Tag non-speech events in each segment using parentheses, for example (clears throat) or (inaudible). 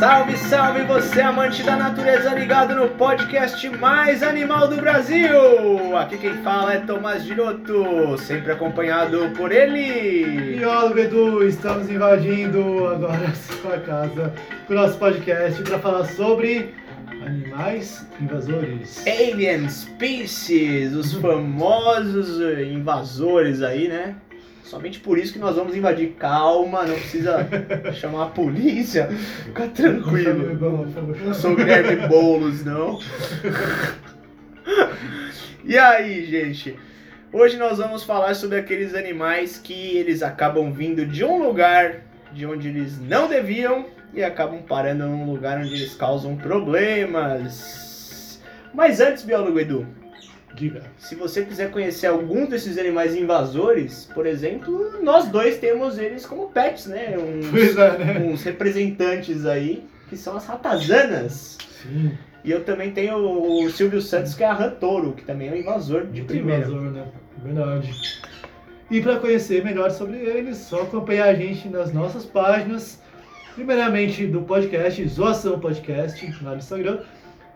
Salve, salve você amante da natureza ligado no podcast mais animal do Brasil! Aqui quem fala é Tomás Giroto, sempre acompanhado por ele. Biólogo Edu, estamos invadindo agora a sua casa com o nosso podcast para falar sobre animais invasores. Alien Species, os famosos invasores aí, né? Somente por isso que nós vamos invadir. Calma, não precisa chamar a polícia. Fica tranquilo. Não sou Guilherme Boulos, não. E aí, gente? Hoje nós vamos falar sobre aqueles animais que eles acabam vindo de um lugar de onde eles não deviam e acabam parando num lugar onde eles causam problemas. Mas antes, biólogo Edu, Diga. se você quiser conhecer alguns desses animais invasores, por exemplo, nós dois temos eles como pets, né? Uns, Pois é, né? uns representantes aí, que são as ratazanas. Sim. E eu também tenho o Silvio Santos, que é a Rantoro, que também é um invasor de muito primeira. invasor, né? Verdade. E para conhecer melhor sobre eles, só acompanhar a gente nas nossas páginas. Primeiramente do podcast Zoação Podcast lá no Instagram.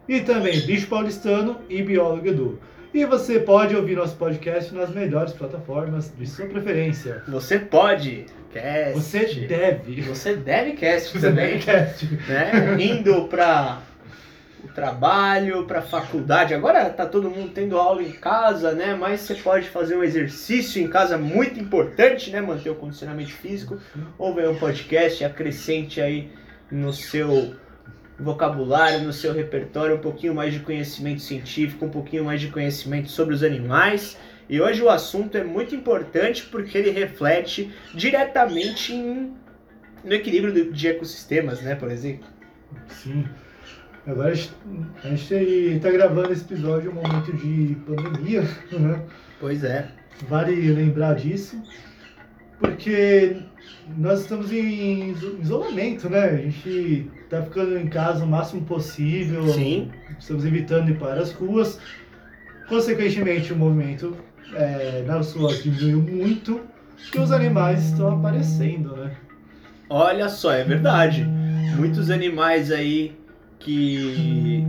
E também Bicho Paulistano e Biólogo Edu. E você pode ouvir nosso podcast nas melhores plataformas de sua preferência. Você pode, cast. Você deve. Você deve cast Você também, deve cast. né? Indo para o trabalho, para a faculdade. Agora tá todo mundo tendo aula em casa, né? Mas você pode fazer um exercício em casa muito importante, né? Manter o condicionamento físico. Ou ver um podcast, acrescente aí no seu vocabulário, no seu repertório, um pouquinho mais de conhecimento científico, um pouquinho mais de conhecimento sobre os animais. E hoje o assunto é muito importante porque ele reflete diretamente em- no equilíbrio de ecossistemas, né, por exemplo. Sim. Agora a gente, a gente tá gravando esse episódio em um momento de pandemia, (laughs) né? Pois é. Vale lembrar disso, porque nós estamos em iso- isolamento, né? A gente tá ficando em casa o máximo possível. Sim. Estamos evitando ir para as ruas. Consequentemente, o movimento é, nas ruas diminuiu muito e os animais estão aparecendo, né? Olha só, é verdade. Muitos animais aí que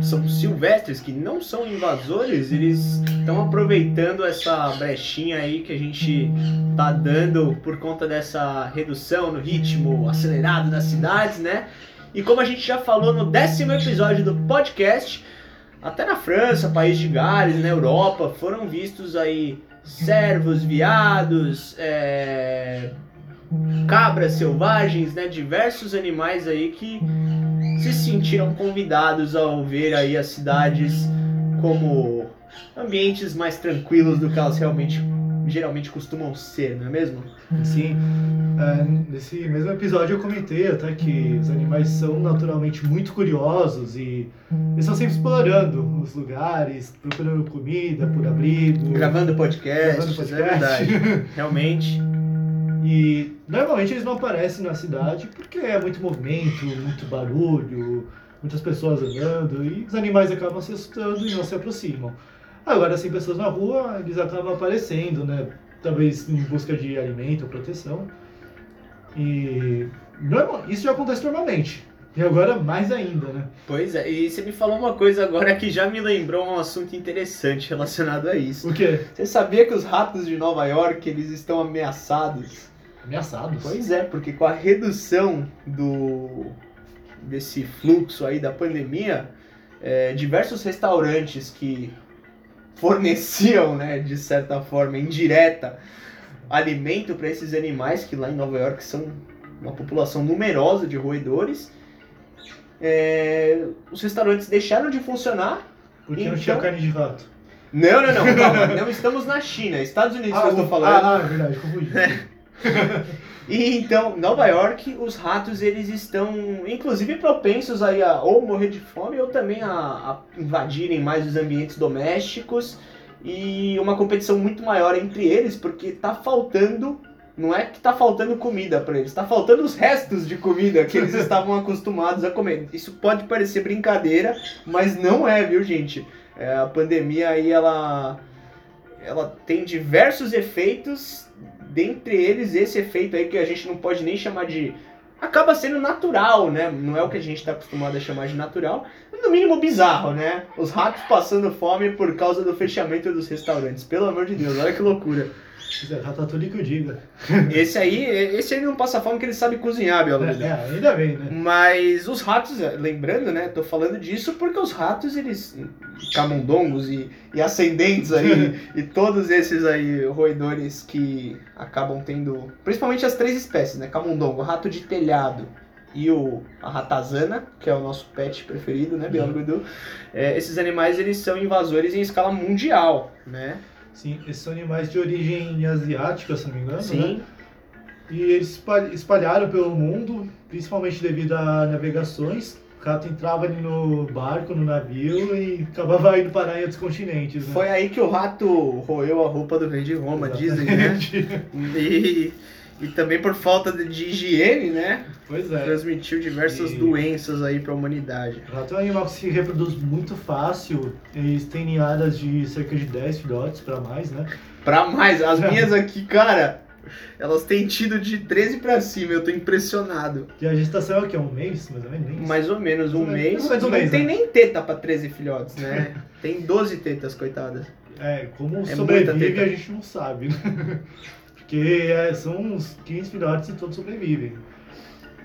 são silvestres, que não são invasores, eles estão aproveitando essa brechinha aí que a gente tá dando por conta dessa redução no ritmo acelerado das cidades, né? E como a gente já falou no décimo episódio do podcast, até na França, país de Gales, na Europa, foram vistos aí cervos, viados, é, cabras selvagens, né? Diversos animais aí que se sentiram convidados ao ver aí as cidades como ambientes mais tranquilos do que elas realmente geralmente costumam ser, não é mesmo? Sim, é, nesse mesmo episódio eu comentei até que os animais são naturalmente muito curiosos e eles estão sempre explorando os lugares, procurando comida, por abrigo. Gravando podcast, Gravando é podcast. verdade. (laughs) Realmente. E normalmente eles não aparecem na cidade porque é muito movimento, muito barulho, muitas pessoas andando e os animais acabam se assustando e não se aproximam. Agora, sem pessoas na rua, eles acabam aparecendo, né? Talvez em busca de alimento ou proteção. E normal, isso já acontece normalmente. E agora mais ainda, né? Pois é, e você me falou uma coisa agora que já me lembrou um assunto interessante relacionado a isso. O quê? Você sabia que os ratos de Nova York eles estão ameaçados? Ameaçados? Pois é, porque com a redução do desse fluxo aí da pandemia, é, diversos restaurantes que forneciam, né, de certa forma indireta, alimento para esses animais que lá em Nova York são uma população numerosa de roedores, é, os restaurantes deixaram de funcionar. Porque não Então- tinha carne de rato. Não, não, não, (laughs) calma, não estamos na China, Estados Unidos que eu estou falando. ah, ah, é verdade, confundi. (laughs) E então, Nova York, os ratos eles estão, inclusive, propensos aí a ou morrer de fome ou também a, a invadirem mais os ambientes domésticos e uma competição muito maior entre eles, porque tá faltando, não é que tá faltando comida para eles, tá faltando os restos de comida que eles (laughs) estavam acostumados a comer. Isso pode parecer brincadeira, mas não é, viu, gente? É, a pandemia aí ela ela tem diversos efeitos dentre eles esse efeito aí que a gente não pode nem chamar de acaba sendo natural, né? Não é o que a gente está acostumado a chamar de natural, no mínimo bizarro, né? Os ratos passando fome por causa do fechamento dos restaurantes. Pelo amor de Deus, olha que loucura. É, Ratatouille que eu diga. (laughs) Esse aí, esse aí não passa fome porque ele sabe cozinhar, biologia. É, é, ainda bem, né? Mas os ratos, lembrando, né? Tô falando disso porque os ratos, eles. camundongos e, e ascendentes aí, (laughs) e todos esses aí roedores que acabam tendo. Principalmente as três espécies, né? Camundongo, rato de telhado e o, a ratazana, que é o nosso pet preferido, né? Biólogo Edu. É, esses animais, eles são invasores em escala mundial, né? Sim, esses são animais de origem asiática, se não me engano, Sim. né? E eles espal- espalharam pelo mundo, principalmente devido a navegações. O rato entrava ali no barco, no navio e acabava indo parar em outros continentes, né? Foi aí que o rato roeu a roupa do rei de Roma, dizem, né? Exatamente. E, e também por falta de, higiene, né? Pois é. Transmitiu diversas E- doenças aí pra humanidade. O rato é um animal que se reproduz muito fácil. Eles têm ninhadas de cerca de 10 filhotes para mais, né? Pra mais, as (laughs) minhas aqui, cara, elas têm tido de 13 pra cima, eu tô impressionado. E a gestação é o quê? Um mês, mais ou menos? Mais ou menos um Mais mês. mais ou Não menos, tem né? nem teta pra 13 filhotes, né? (laughs) Tem 12 tetas, coitadas. É, como muita sobrevive a gente não sabe, né? (laughs) Porque é, são uns 15 filhotes e todos sobrevivem.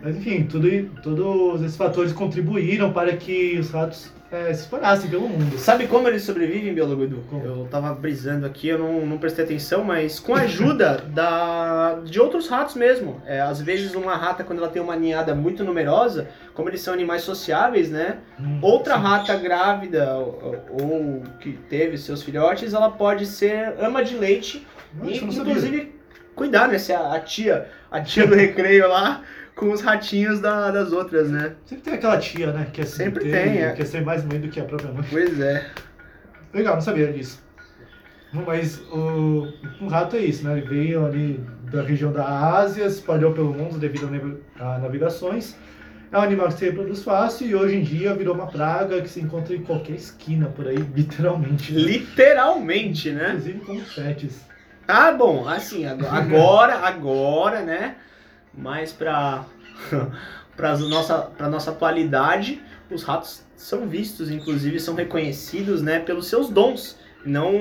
Mas enfim, tudo, todos esses fatores contribuíram para que os ratos é, se espalhassem pelo mundo. Sabe como eles sobrevivem, biólogo Edu? Como? Eu tava brisando aqui, eu não, não prestei atenção, mas com a ajuda (laughs) da, de outros ratos mesmo. É, às vezes uma rata, quando ela tem uma ninhada muito numerosa, como eles são animais sociáveis, né? Hum, Outra sim. rata grávida ou, ou que teve seus filhotes, ela pode ser ama de leite Nossa, e inclusive cuidar, né? Ser a, a tia, a tia do (laughs) recreio lá com os ratinhos da- das outras, né? Sempre tem aquela tia, né? Que é Sempre ter- tem, é. Quer ser mais mãe do que a própria mãe. Pois é. Legal, não sabia disso. Mas o, o rato é isso, né? Ele veio ali da região da Ásia, se espalhou pelo mundo devido a nav- a navegações. É um animal que se reproduz fácil e hoje em dia virou uma praga que se encontra em qualquer esquina por aí, (laughs) literalmente. Literalmente, né? Inclusive como pets. Ah, bom, assim, ag- (laughs) agora, agora, né? Mais pra, (laughs) pra, nossa, pra nossa atualidade, os ratos são vistos, inclusive são reconhecidos, né? Pelos seus dons. Não,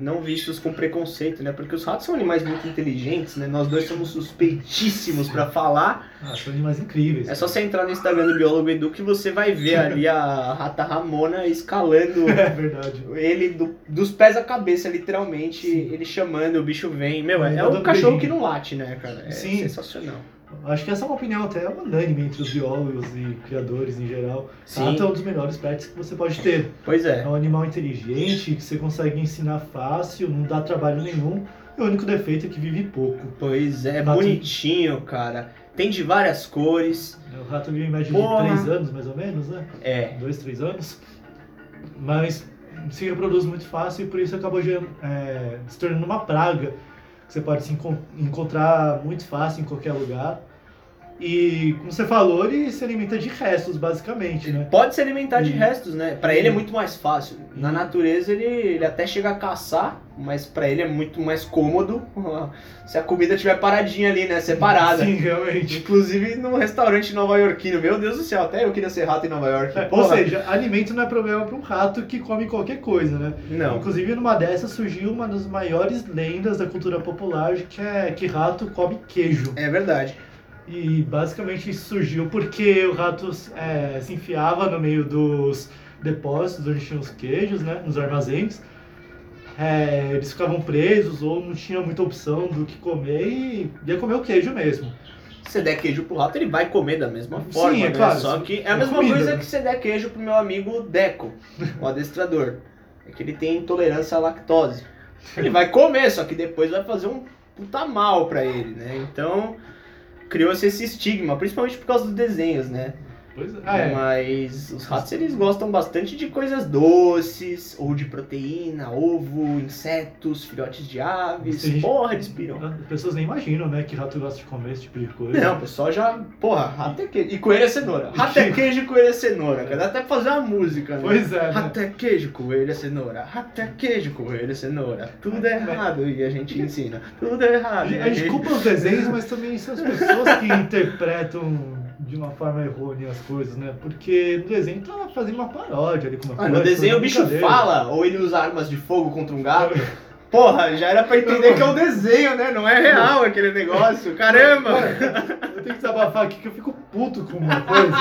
não vistos com preconceito, né? Porque os ratos são animais muito inteligentes, né? Nós dois somos suspeitíssimos pra falar. Ah, são animais incríveis. É só você entrar no Instagram do Biólogo Edu que você vai ver ali a rata Ramona escalando (laughs) É verdade. ele do- dos pés à cabeça, literalmente, Sim. ele chamando, o bicho vem. Meu, é, é um cachorro que não late, né, cara? É Sim. sensacional. Acho que essa é uma opinião até unânime entre os biólogos e criadores em geral. Sim. Rato é um dos melhores pets que você pode ter. Pois É é. um animal inteligente, que você consegue ensinar fácil, não dá trabalho nenhum. E o único defeito é que vive pouco. Pois é, Rato- bonitinho, cara. Tem de várias cores. O rato vive em média Porra. de 3 anos, mais ou menos, né? É. 2, 3 anos. Mas se reproduz muito fácil e por isso acabou gerando- é, se tornando uma praga. Que você pode se encon- encontrar muito fácil em qualquer lugar. E, como você falou, ele se alimenta de restos, basicamente, né? Pode se alimentar de restos, né? Pra ele é muito mais fácil. Na natureza ele, ele até chega a caçar, mas pra ele é muito mais cômodo (laughs) se a comida estiver paradinha ali, né? Separada. Sim, realmente. Inclusive no restaurante nova-iorquino. Meu Deus do céu, até eu queria ser rato em Nova York. É, ou seja, alimento não é problema para um rato que come qualquer coisa, né? não. Inclusive, numa dessas surgiu uma das maiores lendas da cultura popular, que é que rato come queijo. É verdade. E basicamente isso surgiu porque o rato é, se enfiava no meio dos depósitos onde tinham os queijos, né? Nos armazéns. É, eles ficavam presos ou não tinha muita opção do que comer e ia comer o queijo mesmo. Se você der queijo pro rato, ele vai comer da mesma forma, Sim, é né? claro. Só que é a É mesma comida, coisa né? que você der queijo pro meu amigo Deco, (laughs) o adestrador. É que ele tem intolerância à lactose. Ele vai comer, só que depois vai fazer um puta mal pra ele, né? Então, criou-se esse estigma, principalmente por causa dos desenhos, né? Pois é. Ah, é. Mas os ratos eles gostam bastante de coisas doces, ou de proteína, ovo, insetos, filhotes de aves. Gente- Porra, eles piram. As pessoas nem imaginam, né, que rato gosta de comer esse tipo de coisa. Não, o pessoal já. Porra, rato é queijo. E coelho é cenoura. (laughs) Rato é queijo e coelho é cenoura. cara. Dá até pra fazer uma música, né? Pois é, né? Rato é queijo, coelho é cenoura. Rato é queijo, coelho é cenoura. Tudo é errado e a gente ensina. Tudo é A errado. gente, e a gente culpa os desenhos, mas também são as pessoas que (laughs) interpretam de uma forma errônea as coisas, né? Porque no desenho tá fazendo uma paródia ali com uma Ah, no coisa, desenho o bicho fala, ou ele usa armas de fogo contra um gato. Porra, já era pra entender que é um (laughs) desenho, né? Não é real aquele negócio. Caramba! Eu tenho que desabafar aqui que eu fico puto com uma coisa.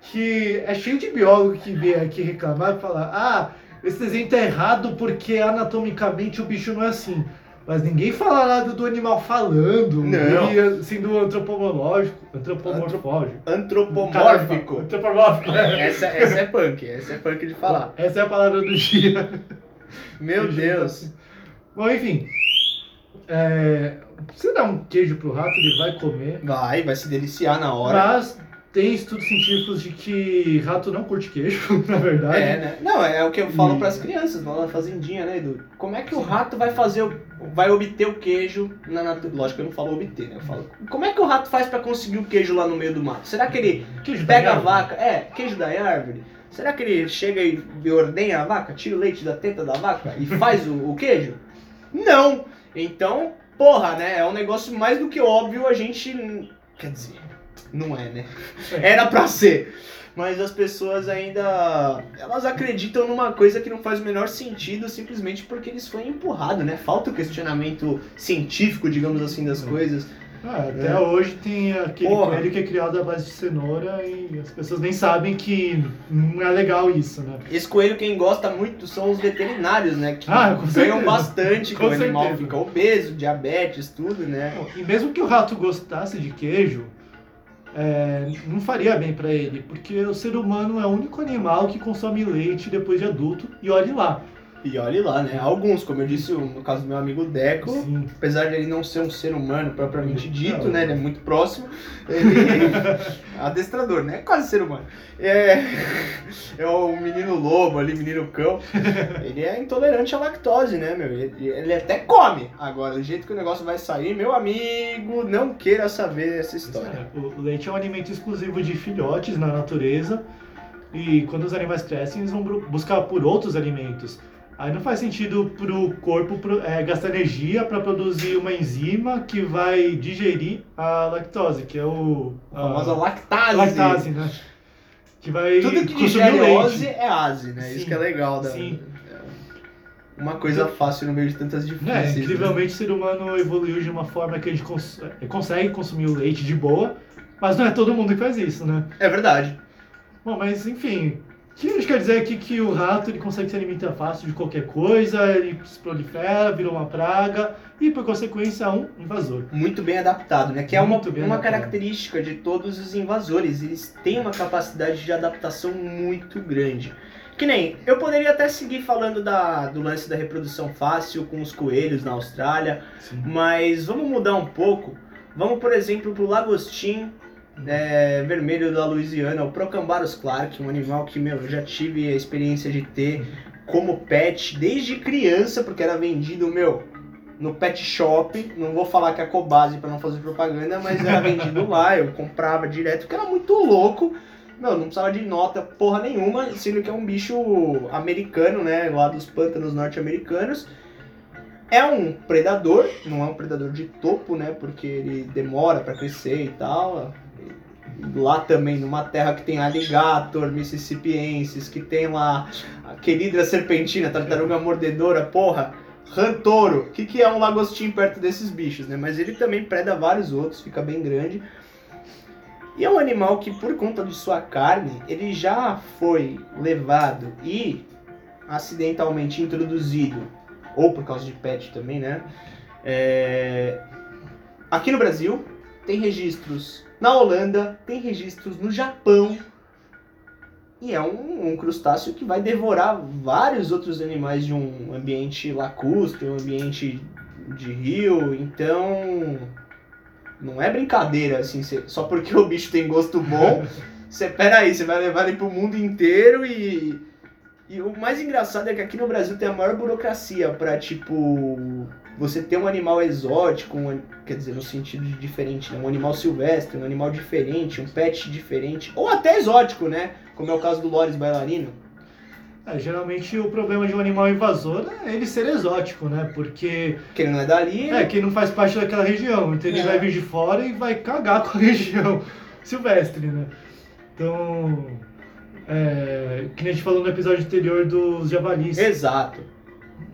Que é cheio de biólogo que vem aqui reclamar e falar: ah, esse desenho tá errado porque anatomicamente o bicho não é assim. Mas ninguém fala nada do animal falando, Não. ele sendo antropológico, antropomorfógico. Antropomórfico. Antropomórfico. Essa, essa é punk, essa é punk de falar. Essa é a palavra do dia. Meu Deus. Bom, enfim. É, se dar um queijo pro rato, ele vai comer. Vai, vai se deliciar na hora. Mas tem estudos científicos de que rato não curte queijo, (laughs) na verdade. É, né? Não, é o que eu falo E- pras crianças lá na fazendinha, né, Edu? Como é que o rato vai fazer, o, vai obter o queijo na natureza? Lógico que eu não falo obter, né? Eu falo, como é que o rato faz pra conseguir o queijo lá no meio do mato? Será que ele Queijo pega a vaca, é, queijo da árvore? Será que ele chega e ordenha a vaca, tira o leite da teta da vaca e faz o, o queijo? Não! Então, porra, né? É um negócio mais do que óbvio a gente. Quer dizer, não é, né? É. Era pra ser. Mas as pessoas ainda. Elas acreditam numa coisa que não faz o menor sentido simplesmente porque eles foram empurrados, né? Falta o questionamento científico, digamos assim, das Sim. coisas. Ah, até É. hoje tem aquele Porra. coelho que é criado à base de cenoura e as pessoas nem sabem que não é legal isso, né? Esse coelho, quem gosta muito são os veterinários, né? Que Ah, ganham bastante, Com o animal certeza. fica obeso, diabetes, tudo, né? E mesmo que o rato gostasse de queijo, é, não faria bem pra ele, porque o ser humano é o único animal que consome leite depois de adulto e olhe lá. E olhe lá, né? Alguns, como eu disse no caso do meu amigo Deco, Sim. apesar de ele não ser um ser humano propriamente dito, né? Ele é muito próximo. Ele. (laughs) Adestrador, né? Quase ser humano. É. (laughs) É o menino lobo ali, menino cão. Ele é intolerante à lactose, né, meu? Ele, ele até come. Agora, do jeito que o negócio vai sair, meu amigo, não queira saber essa história. É, O leite é um alimento exclusivo de filhotes na natureza e quando os animais crescem eles vão buscar por outros alimentos. Aí não faz sentido pro corpo pro- é, gastar energia para produzir uma enzima que vai digerir a lactose, que é o A famosa a lactase. lactase, né? Que vai Tudo que consumir digere leite. é ase, né? Isso Sim, que é legal. Da, sim. é Uma coisa fácil no meio de tantas É, difíceis. né? incrivelmente o ser humano evoluiu de uma forma que a gente cons- é, consegue consumir o leite de boa, mas não é todo mundo que faz isso, né? É verdade. Bom, mas enfim, que a gente quer dizer aqui que o rato ele consegue se alimentar fácil de qualquer coisa, ele se prolifera, vira uma praga e por consequência é um invasor. Muito bem adaptado, né? Que é uma, Muito bem uma adaptado. característica de todos os invasores. Eles têm uma capacidade de adaptação muito grande. Que nem, eu poderia até seguir falando da, do lance da reprodução fácil com os coelhos na Austrália, Sim. mas vamos mudar um pouco. Vamos, por exemplo, pro lagostim é, vermelho da Louisiana, o Procambarus clark, um animal que, meu, eu já tive a experiência de ter como pet desde criança, porque era vendido, meu, no pet shop. Não vou falar que é Cobase para não fazer propaganda, mas era vendido lá, (laughs) eu comprava direto, porque era muito louco. Meu, não precisava de nota porra nenhuma, sendo que é um bicho americano, né, lá dos pântanos norte-americanos. É um predador, não é um predador de topo, né, porque ele demora para crescer e tal. Lá também, numa terra que tem alligator, mississippienses, que tem lá aquele hidra serpentina, tartaruga mordedora, porra, rantoro. O que, que é um lagostim perto desses bichos, né? Mas ele também preda vários outros, fica bem grande. E é um animal que, por conta de sua carne, ele já foi levado e acidentalmente introduzido, ou por causa de pet também, né? É, Aqui no Brasil, tem registros na Holanda, tem registros no Japão. E é um, um crustáceo que vai devorar vários outros animais de um ambiente lacustre, um ambiente de rio. Então, não é brincadeira, assim, cê- só porque o bicho tem gosto bom, (laughs) Você, peraí, você vai levar ele pro mundo inteiro e. E o mais engraçado é que aqui no Brasil tem a maior burocracia pra, tipo. Você ter um animal exótico, um, quer dizer, no sentido de diferente, né? Um animal silvestre, um animal diferente, um pet diferente, ou até exótico, né? Como é o caso do Loris bailarino. É, geralmente o problema de um animal invasor é ele ser exótico, né? Porque Que ele não é dali, é que não faz parte daquela região, então ele É. vai vir de fora e vai cagar com a (laughs) região silvestre, né? Então, é, que nem a gente falou no episódio anterior dos javalis. Exato.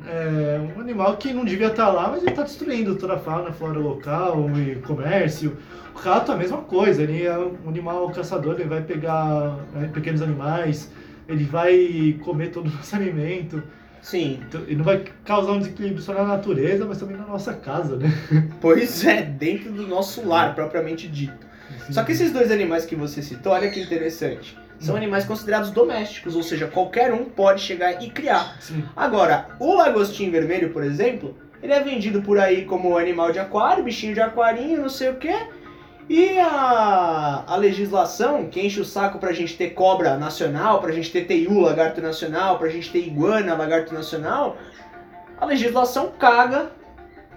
É um animal que não devia estar lá, mas ele está destruindo toda a fauna, flora local e comércio. O rato é a mesma coisa, ele é um animal caçador, ele vai pegar né, pequenos animais, ele vai comer todo o nosso alimento. Sim. Então, ele não vai causar um desequilíbrio só na natureza, mas também na nossa casa, né? (laughs) Pois é, dentro do nosso lar, propriamente dito. Só que esses dois animais que você citou, olha que interessante. São animais considerados domésticos, ou seja, qualquer um pode chegar e criar. Sim. Agora, o lagostim vermelho, por exemplo, ele é vendido por aí como animal de aquário, bichinho de aquarinho, não sei o quê. E a, a legislação, que enche o saco pra gente ter cobra nacional, pra gente ter teiu, lagarto nacional, pra gente ter iguana, lagarto nacional, a legislação caga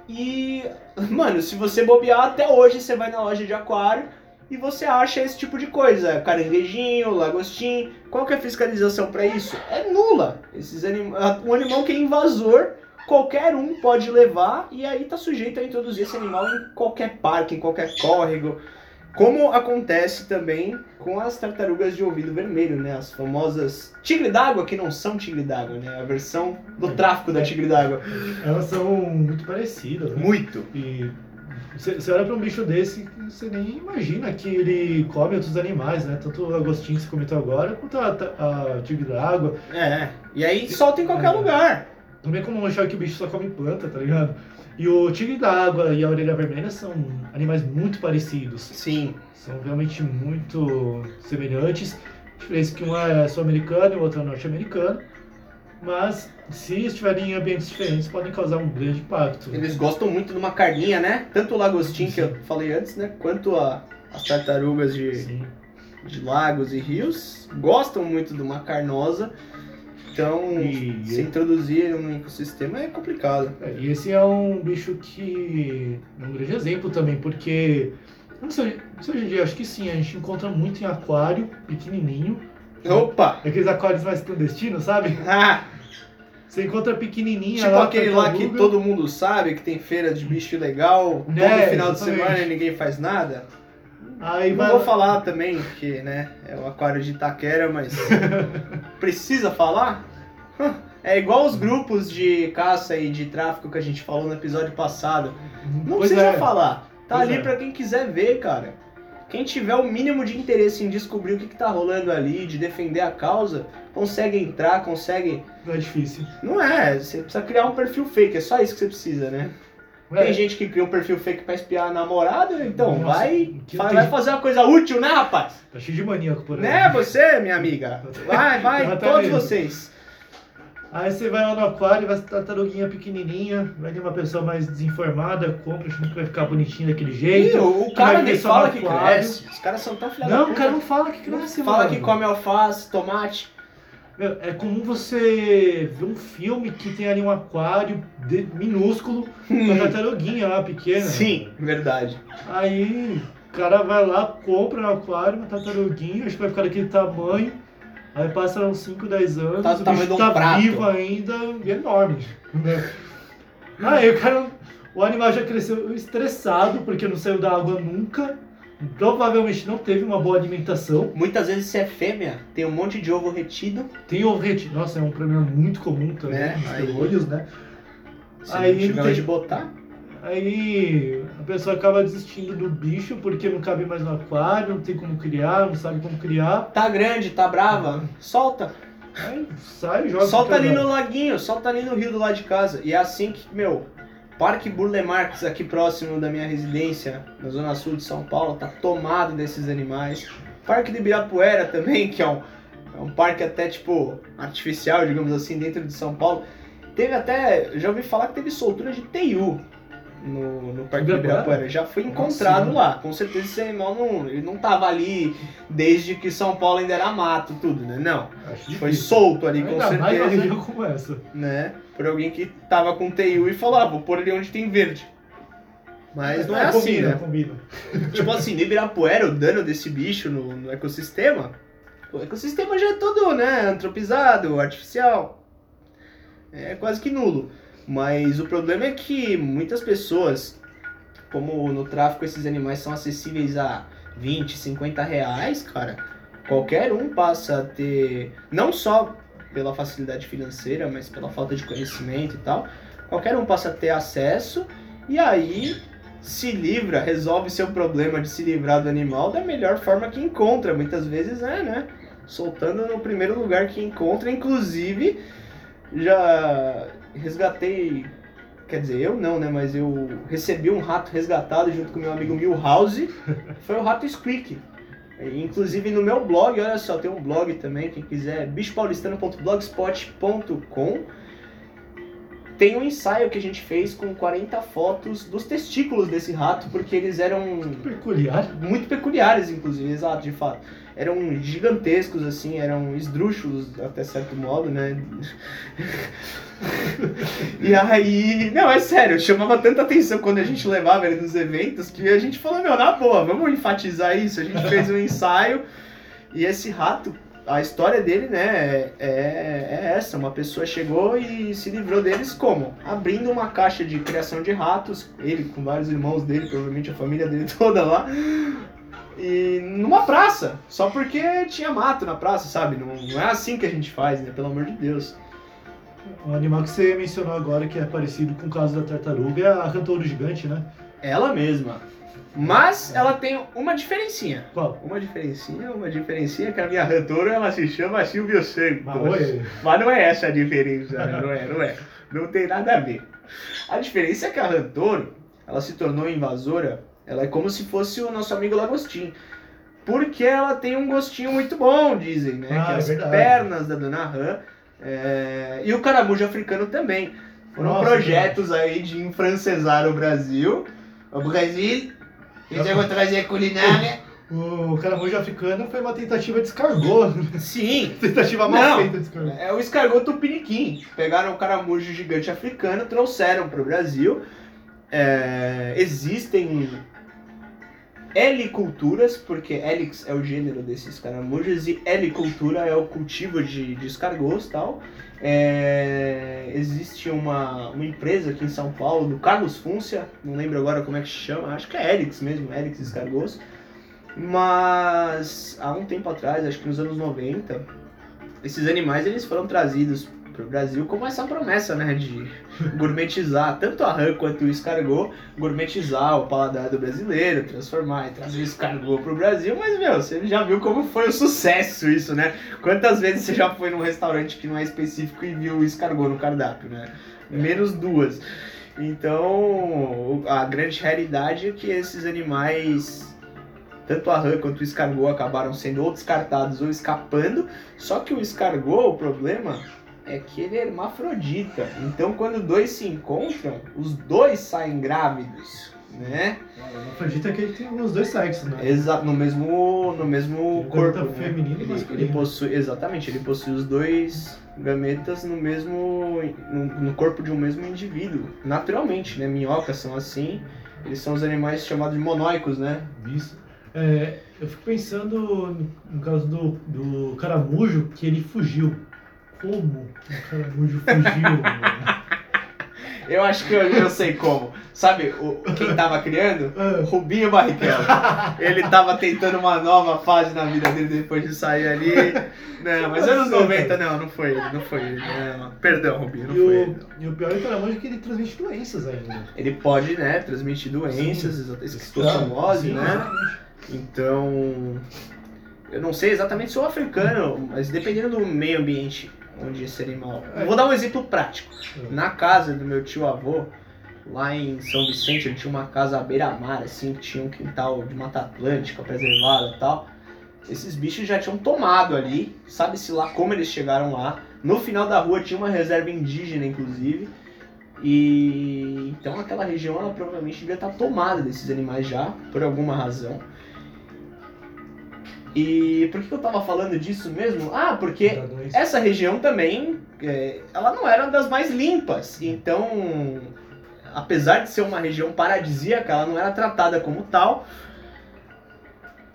e, (laughs) mano, se você bobear até hoje, você vai na loja de aquário e você acha esse tipo de coisa, caranguejinho, lagostim. Qual que é a fiscalização pra isso? É nula. Esses anim... Um animal que é invasor, qualquer um pode levar e aí tá sujeito a introduzir esse animal em qualquer parque, em qualquer córrego. Como acontece também com as tartarugas de ouvido vermelho, né? As famosas tigre d'água, que não são tigre d'água, né? A versão do tráfico da tigre d'água. Elas são muito parecidas, né? Muito. E você você olha para um bicho desse, você nem imagina que ele come outros animais, né? Tanto o agostinho que você comentou agora, quanto a, a tigre da água. É. E aí solta em qualquer lugar. Não é como achar que o bicho só come planta, tá ligado? E o tigre da água e a orelha vermelha são animais muito parecidos. Sim. São realmente muito semelhantes. A diferença é que um é sul-americano e o outro é norte-americano. Mas se estiverem em ambientes diferentes, podem causar um grande impacto. Eles gostam muito de uma carninha, né? Tanto o lagostim que eu falei antes, né? Quanto a, as tartarugas de, Sim. de lagos e rios gostam muito de uma carnosa. Então, E- se introduzir no ecossistema é complicado. É, E esse é um bicho que é um grande exemplo também, porque não sei, não sei hoje em dia, acho que sim, a gente encontra muito em aquário pequenininho, Opa! aqueles aquários mais clandestinos, sabe? Ah, Você encontra pequenininha tipo lá, aquele lá que todo mundo sabe, que tem feira de bicho legal, todo É, final de exatamente. semana e ninguém faz nada. Aí Não vai vou falar também que, né, é o aquário de Itaquera, mas (laughs) precisa falar? É igual os grupos de caça e de tráfico que a gente falou no episódio passado. Não Pois precisa é. falar. Tá Pois ali é. pra quem quiser ver, cara. Quem tiver o mínimo de interesse em descobrir o que, que tá rolando ali, de defender a causa, consegue entrar, consegue. Não é difícil. Não é, você precisa criar um perfil fake, é só isso que você precisa, né? É, Tem gente que cria um perfil fake pra espiar a namorada, então Nossa, vai, vai, tem- vai fazer uma coisa útil, né, rapaz? Tá cheio de maníaco por aí. Né, você, minha amiga? (laughs) Vai, vai, todos mesmo. vocês. Aí você vai lá no aquário, vai tartaruguinha pequenininha, vai ter uma pessoa mais desinformada, compra, achando que vai ficar bonitinho daquele Ih, jeito. o, o cara nem fala que cresce. Os caras são tão filha da Não, o cara não fala que cresce, Fala mano. que come alface, tomate. Meu, é comum você ver um filme que tem ali um aquário de- minúsculo, uma tartaruguinha lá pequena. Sim, verdade. Aí o cara vai lá, compra um aquário, uma tartaruguinha, acho que vai ficar daquele tamanho. Aí passa uns 5, 10 anos, Tá o bicho de um tá prato. vivo ainda e enorme. (laughs) Né? Aí o cara. O animal já cresceu estressado, porque não saiu da água nunca. Provavelmente não teve uma boa alimentação. Muitas vezes se é fêmea, tem um monte de ovo retido. Tem ovo retido. Nossa, é um problema muito comum também Né? nos Aí- olhos, né? Se Aí não tiver tem- onde botar. Aí a pessoa acaba desistindo do bicho porque não cabe mais no aquário, não tem como criar, não sabe como criar. Tá grande, tá brava, solta. Aí sai joga. Solta ali no laguinho, solta ali no rio do lado de casa. E é assim que, meu, Parque Burle Marx, aqui próximo da minha residência, na zona sul de São Paulo, tá tomado desses animais. Parque de Ibirapuera também, que é um, é um parque até tipo artificial, digamos assim, dentro de São Paulo. Teve até, já ouvi falar que teve soltura de teiu. No, no Parque Ibirapuera. Já foi encontrado Nossa, lá. Com certeza esse animal não, ele não tava ali desde que São Paulo ainda era mato, tudo, né? Não. Foi solto ali, com certeza. Como essa. Né? Por alguém que tava com TU e falou, ah, vou pôr ele onde tem verde. Mas não é, é assim, combina, né? Combina. (laughs) tipo assim, no Ibirapuera, o dano desse bicho no, no ecossistema, o ecossistema já é todo, né, antropizado, artificial. É quase que nulo. Mas o problema é que muitas pessoas, como no tráfico esses animais são acessíveis a 20, 50 reais, cara, qualquer um passa a ter, não só pela facilidade financeira, mas pela falta de conhecimento e tal, qualquer um passa a ter acesso e aí se livra, resolve seu problema de se livrar do animal da melhor forma que encontra. Muitas vezes é, né? Soltando no primeiro lugar que encontra, inclusive já resgatei. Quer dizer, eu não, né? Mas eu recebi um rato resgatado junto com meu amigo Milhouse. Foi o rato Squeak. Inclusive no meu blog, olha só, tem um blog também, quem quiser, bichopaulistano.blogspot.com. Tem um ensaio que a gente fez com 40 fotos dos testículos desse rato, porque eles eram. Peculiar? Muito peculiares, inclusive, exato, de fato eram gigantescos, assim, eram esdrúxulos até certo modo, né? e aí, não, é sério, chamava tanta atenção quando a gente levava ele nos eventos que a gente falou, meu, na boa, vamos enfatizar isso. A gente fez um ensaio e esse rato, a história dele, né, é, é essa: uma pessoa chegou e se livrou deles como? Abrindo uma caixa de criação de ratos, ele com vários irmãos dele, provavelmente a família dele (laughs) toda lá e numa praça, só porque tinha mato na praça, sabe? Não, não é assim que a gente faz, né? Pelo amor de Deus. O animal que você mencionou agora, que é parecido com o caso da tartaruga, é a cantouro gigante, né? Ela mesma. Mas é. ela tem uma diferencinha. Qual? Uma diferencinha, uma diferencinha que a minha cantora ela se chama Silvio Santos. Mas, Mas não é essa a diferença, né? não é, não é. Não tem nada a ver. A diferença é que a Rantoro, ela se tornou invasora ela é como se fosse o nosso amigo Lagostin. Porque ela tem um gostinho muito bom, dizem, né? Ah, que é as verdade. pernas da Dona Han. É... E o caramujo africano também. Foram Nossa, projetos aí de enfrancesar o Brasil. O Brasil, quiser trazer culinária. O caramujo africano foi uma tentativa de escargot. Sim. (laughs) tentativa mal Não, feita de escargot. É o escargot tupiniquim. Pegaram o caramujo gigante africano, trouxeram para o Brasil. É, existem heliculturas, porque helix é o gênero desses caramujos, e helicultura é o cultivo de, de escargos e tal. É, existe uma, uma empresa aqui em São Paulo, do Carlos Fúncia, não lembro agora como é que chama, acho que é Helix mesmo, Helix Escargos. Mas há um tempo atrás, acho que nos anos 90, esses animais eles foram trazidos para o Brasil como essa promessa, né, de gourmetizar tanto a rã quanto o escargot, gourmetizar o paladar do brasileiro, transformar e trazer o escargot para o Brasil, mas, meu, você já viu como foi o sucesso isso, né? Quantas vezes você já foi num restaurante que não é específico e viu o escargot no cardápio, né? Menos duas. Então, a grande realidade é que esses animais tanto a rã quanto o escargot acabaram sendo ou descartados ou escapando. Só que o escargot, o problema é que ele é hermafrodita. Então, quando dois se encontram, os dois saem grávidos, né? O hermafrodita é que ele tem os dois sexos, né? Exato, no mesmo, no mesmo corpo. Né? feminino ele, e masculino. Ele possui, exatamente, ele possui os dois gametas no mesmo, no, no corpo de um mesmo indivíduo. Naturalmente, né? Minhocas são assim. Eles são os animais chamados de monóicos, né? Isso. É, eu fico pensando no, no caso do, do caramujo, que ele fugiu como o caramujo fugiu. Eu acho que eu, eu sei como. Sabe o, quem tava criando? Uh. Rubinho Barrichello. Ele tava tentando uma nova fase na vida dele depois de sair ali. Não, mas anos 90, não, não foi ele, não foi ele. Não. Perdão, Rubinho, não e foi o, ele. E o pior do caramujo é que ele transmite doenças ainda. Ele pode, né, transmitir doenças, esquistossomose, né? Então, eu não sei exatamente se o africano, mas dependendo do meio ambiente onde esse animal. Eu vou dar um exemplo prático. É. Na casa do meu tio avô, lá em São Vicente, ele tinha uma casa à beira-mar, assim, que tinha um quintal de Mata Atlântica preservada e tal. Esses bichos já tinham tomado ali, sabe-se lá como eles chegaram lá. No final da rua tinha uma reserva indígena, inclusive. E então aquela região ela provavelmente devia estar tomada desses animais já, por alguma razão. E por que eu tava falando disso mesmo? Ah, porque doença. essa região também, é, ela não era das mais limpas. Então, apesar de ser uma região paradisíaca, ela não era tratada como tal.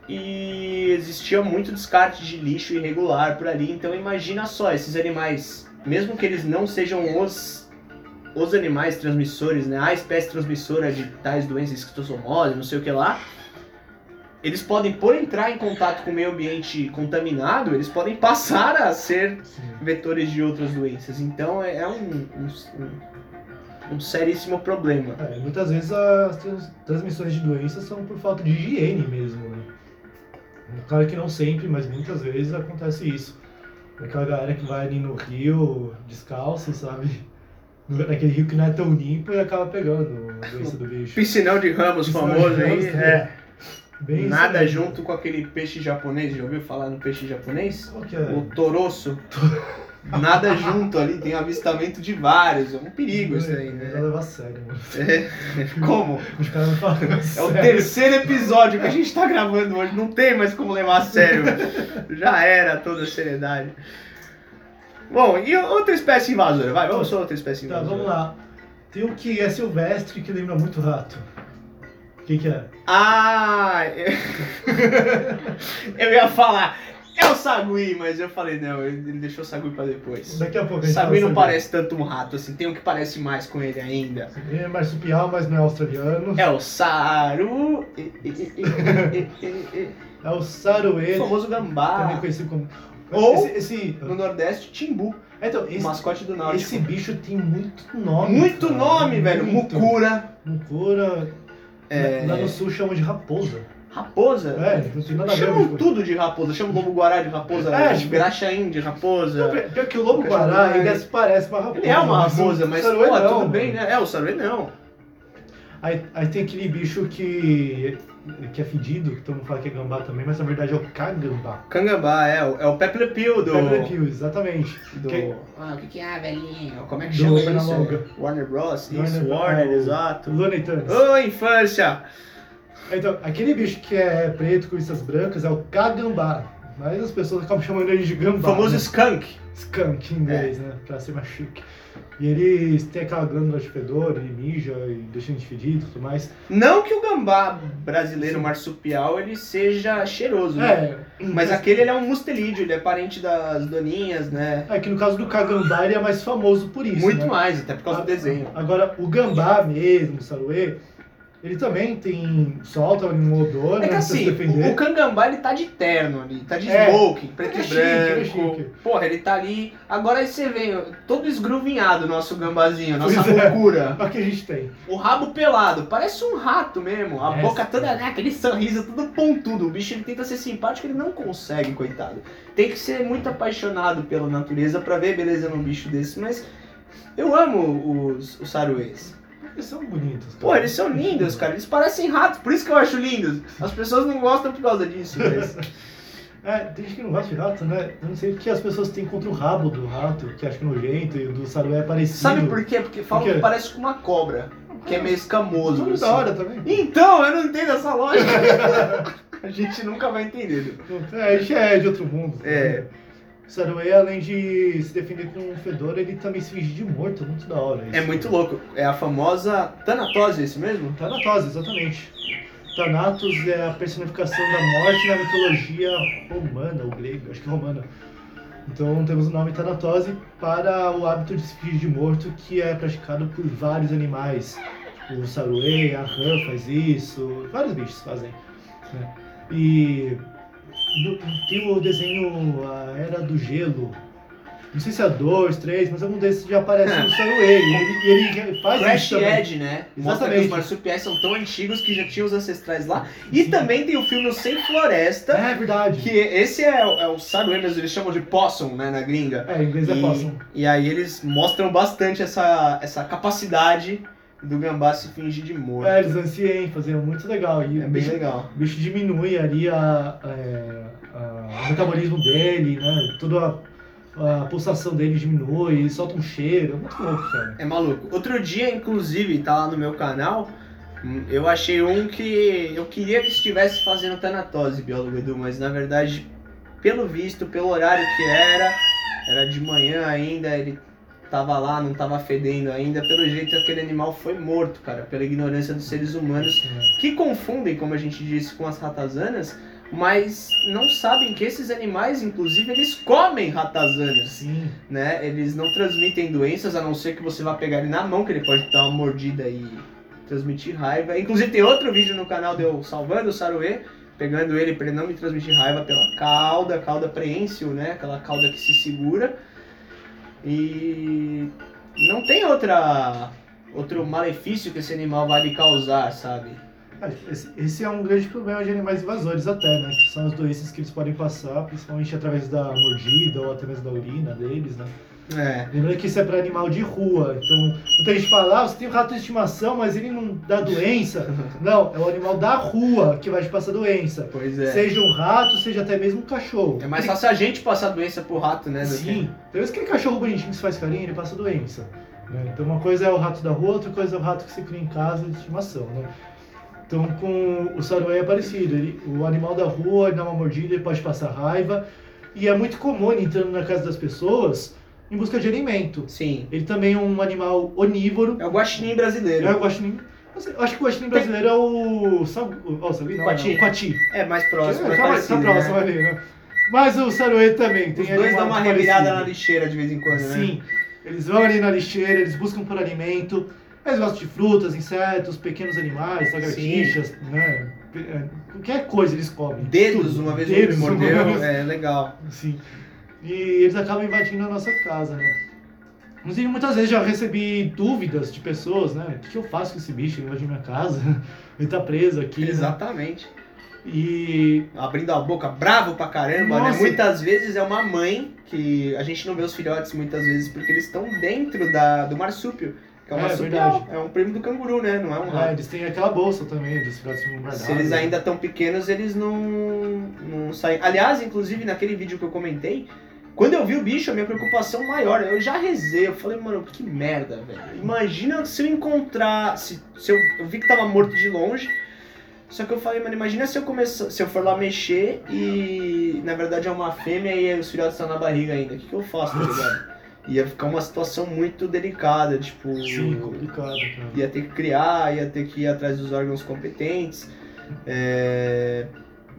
E existia muito descarte de lixo irregular por ali. Então imagina só, esses animais, mesmo que eles não sejam os, os animais transmissores, né? A espécie transmissora de tais doenças, esquistossomose, não sei o que lá, eles podem, por entrar em contato com o meio ambiente contaminado, eles podem passar a ser Sim. vetores de outras doenças. Então é é um, um, um, um seríssimo problema. É, muitas vezes as trans- transmissões de doenças são por falta de higiene mesmo, né? Claro que não sempre, mas muitas vezes acontece isso. Aquela galera que vai ali no rio descalço, sabe? No- Naquele rio que não é tão limpo e acaba pegando a doença do bicho. Piscinão de Ramos Piscinão de famoso aí, Ramos, é. Bem Nada mesmo. junto com aquele peixe japonês, já ouviu falar no peixe japonês? É? O toroço. Nada junto ali, tem avistamento de vários, é um perigo isso aí, né? levar a sério, mano. É, Como? Os caras não falam É o sério. terceiro episódio que a gente tá gravando hoje, não tem mais como levar a sério. Já era toda a seriedade. Bom, e outra espécie invasora? Vai, vamos só outra espécie Tá, invasora. vamos lá. Tem um que é silvestre que lembra muito rato. O que, que é? Ah, eu... (laughs) eu ia falar, é o Sagui, mas eu falei, não, ele deixou o Sagui pra depois. Daqui a pouco a O gente Sagui não parece tanto um rato, assim, tem um que parece mais com ele ainda. Ele é marsupial, mas não é australiano. É o Saru. (laughs) É o saruê, O famoso também gambá. conhecido como... Ou- Esse, esse- No Nordeste, Timbu, Então, o esse, mascote do Náutico. esse bicho tem muito nome. Muito cara. nome, velho. Muito. Mucura. Mucura. É... Lá no sul chamam de raposa. Raposa. É, não ver. Chamam tudo de raposa. Chamam o lobo guará de raposa. É, tipo- graxaim de raposa. Não, pior que o lobo Cachorro guará grande. ainda se parece uma raposa. Ele é uma raposa, mas pô, não, tudo bem, né? É, o saruê não. Aí, aí tem aquele bicho que, que é fedido, que todo mundo fala que é gambá também, mas na verdade é o cagambá. Cangambá, é, o- é o Pepe Le Pew do... Pepper Pills, exatamente. do... Que- Ah, o que que é, velhinho? Como é que Do chama Pernalonga. isso? Warner Bros? Warner Isso. Warner, o- exato. Looney Tunes. Ô, infância! Então, aquele bicho que é preto com listas brancas é o cagambá. Mas as pessoas acabam chamando ele de O gambá. famoso né? skunk. skunk em inglês, né? Pra ser mais chique. E eles têm aquela glândula de fedor, ele mija e deixa a gente fedido e tudo mais. Não que o gambá brasileiro marsupial ele seja cheiroso, né? É, Mas aquele ele é um mustelídeo, ele é parente das doninhas, né? É que no caso do cagambá ele é mais famoso por isso. Muito né? mais, até por causa do desenho. Agora, o gambá mesmo, o saruê, ele também tem. solta um odor, É né? que assim, o, o Cangambá ele tá de terno ali, tá de É. smoking, preto Ele é e chique, ele é branco. chique. Porra, ele tá ali. Agora você vê, todo esgruvinhado nosso gambazinho, nossa Pois é. loucura. (laughs) Olha o que a gente tem. O rabo pelado, parece um rato mesmo. A É, boca sim. toda, né? Aquele sorriso tudo pontudo. O bicho ele tenta ser simpático, ele não consegue, coitado. Tem que ser muito apaixonado pela natureza pra ver beleza num bicho desse, mas eu amo os, os saruês. Eles são bonitos. Pô, eles são lindos, cara. Eles parecem ratos, por isso que eu acho lindos. As pessoas não gostam por causa disso, mas... (laughs) É, tem gente que não gosta de rato, né? Eu não sei o que as pessoas têm contra o rabo do rato, que acho que é nojento, e o do sarué é parecido. Sabe por quê? Porque falam que parece com uma cobra, que é meio escamoso. Tudo assim. da hora também. Então, eu não entendo essa lógica. (laughs) A gente nunca vai entender. É, a gente é de outro mundo. É. saruê, além de se defender com um fedor, ele também se finge de morto. Muito da hora isso. É muito louco. É a famosa Tanatose, é isso mesmo? Thanatos, exatamente. Thanatos é a personificação da morte na mitologia romana, ou grega, acho que romana. Então temos o nome Thanatose para o hábito de se fingir de morto que é praticado por vários animais. O saruê, a rã faz isso, vários bichos fazem. né? E do- tem o desenho A Era do Gelo. Não sei se é dois, três, mas algum desses já aparece no saruê. E ele, ele faz Crash isso também. Edge, né? Mostra que Exatamente. os marsupiais são tão antigos que já tinham os ancestrais lá. E também tem o filme Sem Floresta, É verdade. que esse é, o- é o saruê, mas eles chamam de possum, né, na gringa. É, em inglês é E, possum. e aí eles mostram bastante essa, essa capacidade do gambá se fingir de morto. É, eles anciem, faziam muito legal. E É o bem bicho, legal. o bicho diminui ali a, é, a- o metabolismo dele, né? Toda a, a pulsação dele diminui, ele solta um cheiro, é muito louco, cara. É maluco. Outro dia, inclusive, tá lá no meu canal, hum, eu achei um que eu queria que estivesse fazendo tanatose, biólogo Edu, mas na verdade, pelo visto, pelo horário que era, era de manhã ainda, ele tava lá, não tava fedendo ainda, pelo jeito aquele animal foi morto, cara, pela ignorância dos seres humanos, que confundem, como a gente disse, com as ratazanas, mas não sabem que esses animais, inclusive, eles comem ratazanas, Sim. né? Eles não transmitem doenças, a não ser que você vá pegar ele na mão, que ele pode dar uma mordida e transmitir raiva. Inclusive tem outro vídeo no canal de eu salvando o Saruê, pegando ele para ele não me transmitir raiva pela cauda, cauda preênsil, né? Aquela cauda que se segura. E não tem outra outro malefício que esse animal vai lhe causar, sabe? Esse é um grande problema de animais invasores até, né? Que são as doenças que eles podem passar, principalmente através da mordida ou através da urina deles, né? É. Lembrando que isso é para animal de rua, então muita gente fala, ah, você tem um rato de estimação, mas ele não dá doença. (laughs) Não, é o animal da rua que vai te passar doença. Pois é. Seja um rato, seja até mesmo um cachorro. É mais fácil a gente passar doença pro rato, né? Sim. Tem vezes aquele cachorro bonitinho que você faz carinho, ele passa doença. né? Então uma coisa é o rato da rua, outra coisa é o rato que você cria em casa de estimação, né? Então com o saruê é parecido. Ele, o animal da rua, ele dá uma mordida, ele pode passar raiva. E é muito comum ele entrando na casa das pessoas em busca de alimento. Sim. Ele também é um animal onívoro. É o guaxinim brasileiro. É o guaxinim. eu acho que o guaxinim brasileiro é o... Oh, sabe? Não, Coati. é o coati. É mais próximo, É, mais tá, tá parecido, próximo né? ali, né? Mas o saruê também. Tem Os dois dão uma revirada na lixeira de vez em quando, né? Sim, eles vão ali na lixeira, eles buscam por alimento, eles gostam de frutas, insetos, pequenos animais, lagartixas, né? É, Qualquer coisa eles comem. Dedos, Tudo. uma vez Dedos, vez. mordeu, é legal. Sim. E eles acabam invadindo a nossa casa, né? Inclusive, muitas vezes já recebi dúvidas de pessoas, né? O que eu faço com esse bicho? Ele invadiu minha casa, (laughs) ele tá preso aqui. né? Exatamente. E Abrindo a boca, bravo pra caramba, né? Nossa. Muitas vezes é uma mãe que a gente não vê os filhotes muitas vezes porque eles estão dentro da, do marsúpio. Que é um É, marsupial, verdade. é um primo do canguru, né? Não é um é, rato. eles têm aquela bolsa também dos filhotes guardados. Se eles ainda estão pequenos, eles não, não saem. Aliás, inclusive naquele vídeo que eu comentei, quando eu vi o bicho, a minha preocupação maior, eu já rezei, eu falei, mano, que merda, velho. Imagina se eu encontrar. Se, se eu, eu vi que tava morto de longe. Só que eu falei, mano, imagina se eu começar, se eu for lá mexer e na verdade é uma fêmea e os filhotes estão na barriga ainda. O que, que eu faço, tá ligado? (laughs) Ia ficar uma situação muito delicada, tipo. Sim, complicado, cara. ia ter que criar, ia ter que ir atrás dos órgãos competentes. É,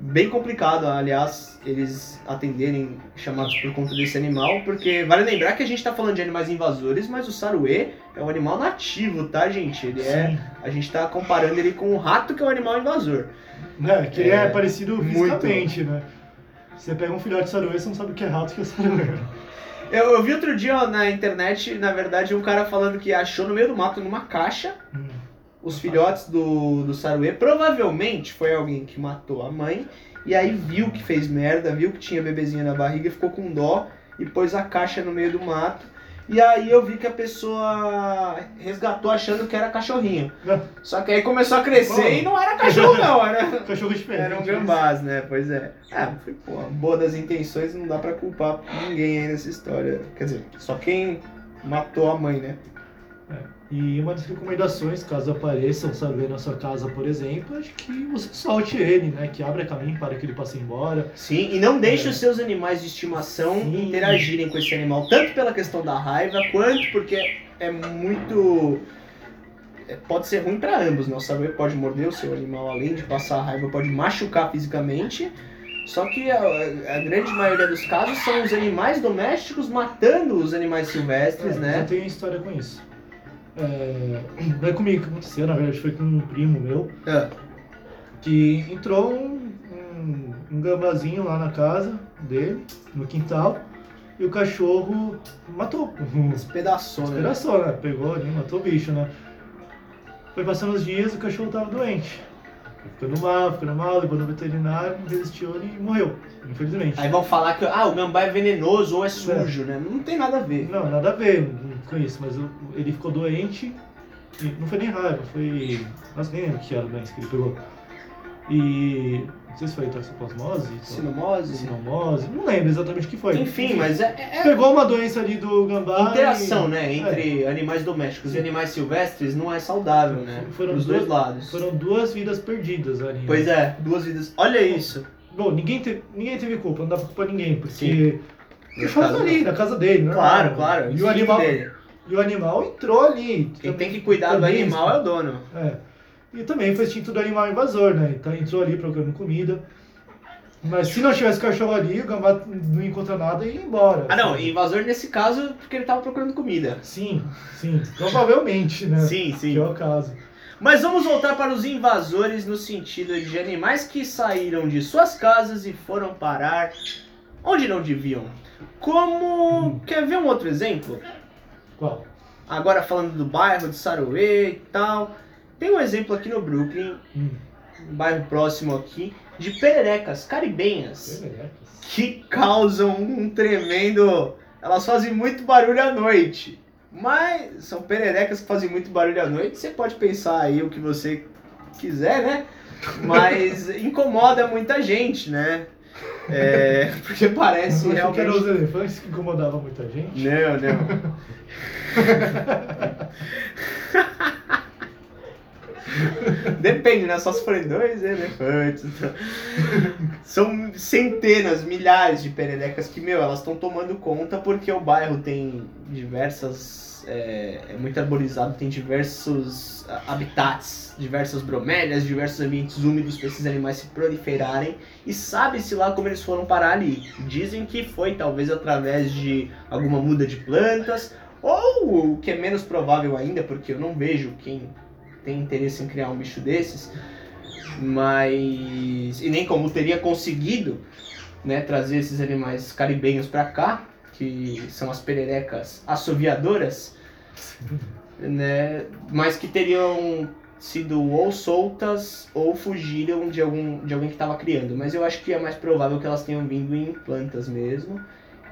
Bem complicado, aliás, eles atenderem chamados por conta desse animal, porque vale lembrar que a gente tá falando de animais invasores, mas o saruê é um animal nativo, tá, gente? Ele é. A gente tá comparando ele com o rato, que é um animal invasor. Né? Que ele é, É, parecido muito. fisicamente, né? Você pega um filhote de saruê, você não sabe o que é rato o que é saruê. Eu, eu vi outro dia ó, na internet, na verdade, um cara falando que achou no meio do mato, numa caixa, Hum. Os filhotes do, do Saruê. Provavelmente foi alguém que matou a mãe e aí viu que fez merda, viu que tinha bebezinho na barriga, ficou com dó e pôs a caixa no meio do mato. E aí eu vi que a pessoa resgatou achando que era cachorrinho. Não. Só que aí começou a crescer Bom. e não era cachorro não, era, (laughs) Cachorro diferente. era um gambás, né? Pois é. Ah, foi, pô, boa das intenções, não dá pra culpar ninguém aí nessa história. Quer dizer, só quem matou a mãe, né? E uma das recomendações, caso apareça um saruê na sua casa, por exemplo, é que você solte ele, né? Que abra caminho para que ele passe embora. Sim, e não deixe É. os seus animais de estimação Sim. interagirem com esse animal, tanto pela questão da raiva, quanto porque é muito. é, Pode ser ruim para ambos, né? O saruê pode morder o seu animal, além de passar raiva, pode machucar fisicamente. Só que a, a grande maioria dos casos são os animais domésticos matando os animais silvestres, É, né? Eu tenho história com isso. É, não (clears throat) é comigo que aconteceu, na verdade foi com um primo meu, Ah, que entrou um, um, um gambazinho lá na casa dele, no quintal, e o cachorro matou. despedaçou, né? Despedaçou, né? Pegou ali, matou o bicho, né? Foi passando os dias, o cachorro tava doente. Foi ficando mal, ficando mal, levou no veterinário, resistiu e morreu, infelizmente. Aí vão falar que ah, o gambá é venenoso ou é sujo, né? Não tem nada a ver. Não, nada a ver com isso, mas ele ficou doente, não foi nem raiva, foi. Nossa, nem lembro que era doença que ele pegou. E Não sei se foi toxoplasmose. Sinomose. Sinomose. Não lembro exatamente o que foi. Enfim, mas é, é- é Pegou uma doença ali do gambá. interação, e- né, é, entre animais domésticos e animais silvestres não é saudável, né? Foram Dos dois dois- lados. Foram duas vidas perdidas ali. Pois é, duas vidas. Olha isso. Bom, ninguém, te- ninguém teve culpa, não dá pra culpar ninguém, porque. Sim. Deixou caso, ali, na casa dele, né? Claro, claro. E o, animal, dele. e o animal entrou ali. Quem tem que cuidar do animal é o dono. É. E também foi instinto do animal invasor, né? Então entrou ali procurando comida. Mas se não tivesse cachorro ali, o gambá não encontra nada e ia embora. Ah, não, invasor nesse caso porque ele tava procurando comida. Sim, sim. Provavelmente, né? Sim, Que sim. é o caso. Mas vamos voltar para os invasores no sentido de animais que saíram de suas casas e foram parar onde não deviam. Como. Hum. Quer ver um outro exemplo? Qual? Agora falando do bairro de Saruê e tal. Tem um exemplo aqui no Brooklyn, Hum. um bairro próximo aqui, de pererecas caribenhas Pererecas. que causam um tremendo. Elas fazem muito barulho à noite. Mas são pererecas que fazem muito barulho à noite. Você pode pensar aí o que você quiser, né? Mas (laughs) incomoda muita gente, né? É, (laughs) porque parece Eu achei que eram realmente. os elefantes que incomodavam muita gente. Não, não. (laughs) (laughs) Depende, né? Só se forem dois elefantes. então. São centenas, milhares de pererecas que, meu, elas estão tomando conta porque o bairro tem diversas. É, é muito arborizado, tem diversos ah, habitats, diversas bromélias, diversos ambientes úmidos para esses animais se proliferarem. E sabe-se lá como eles foram parar ali. Dizem que foi talvez através de alguma muda de plantas, ou o que é menos provável ainda, porque eu não vejo quem tem interesse em criar um bicho desses, mas. E nem como teria conseguido né, trazer esses animais caribenhos para cá, que são as pererecas assoviadoras, né, mas que teriam sido ou soltas ou fugiram de algum de alguém que estava criando. Mas eu acho que é mais provável que elas tenham vindo em plantas mesmo.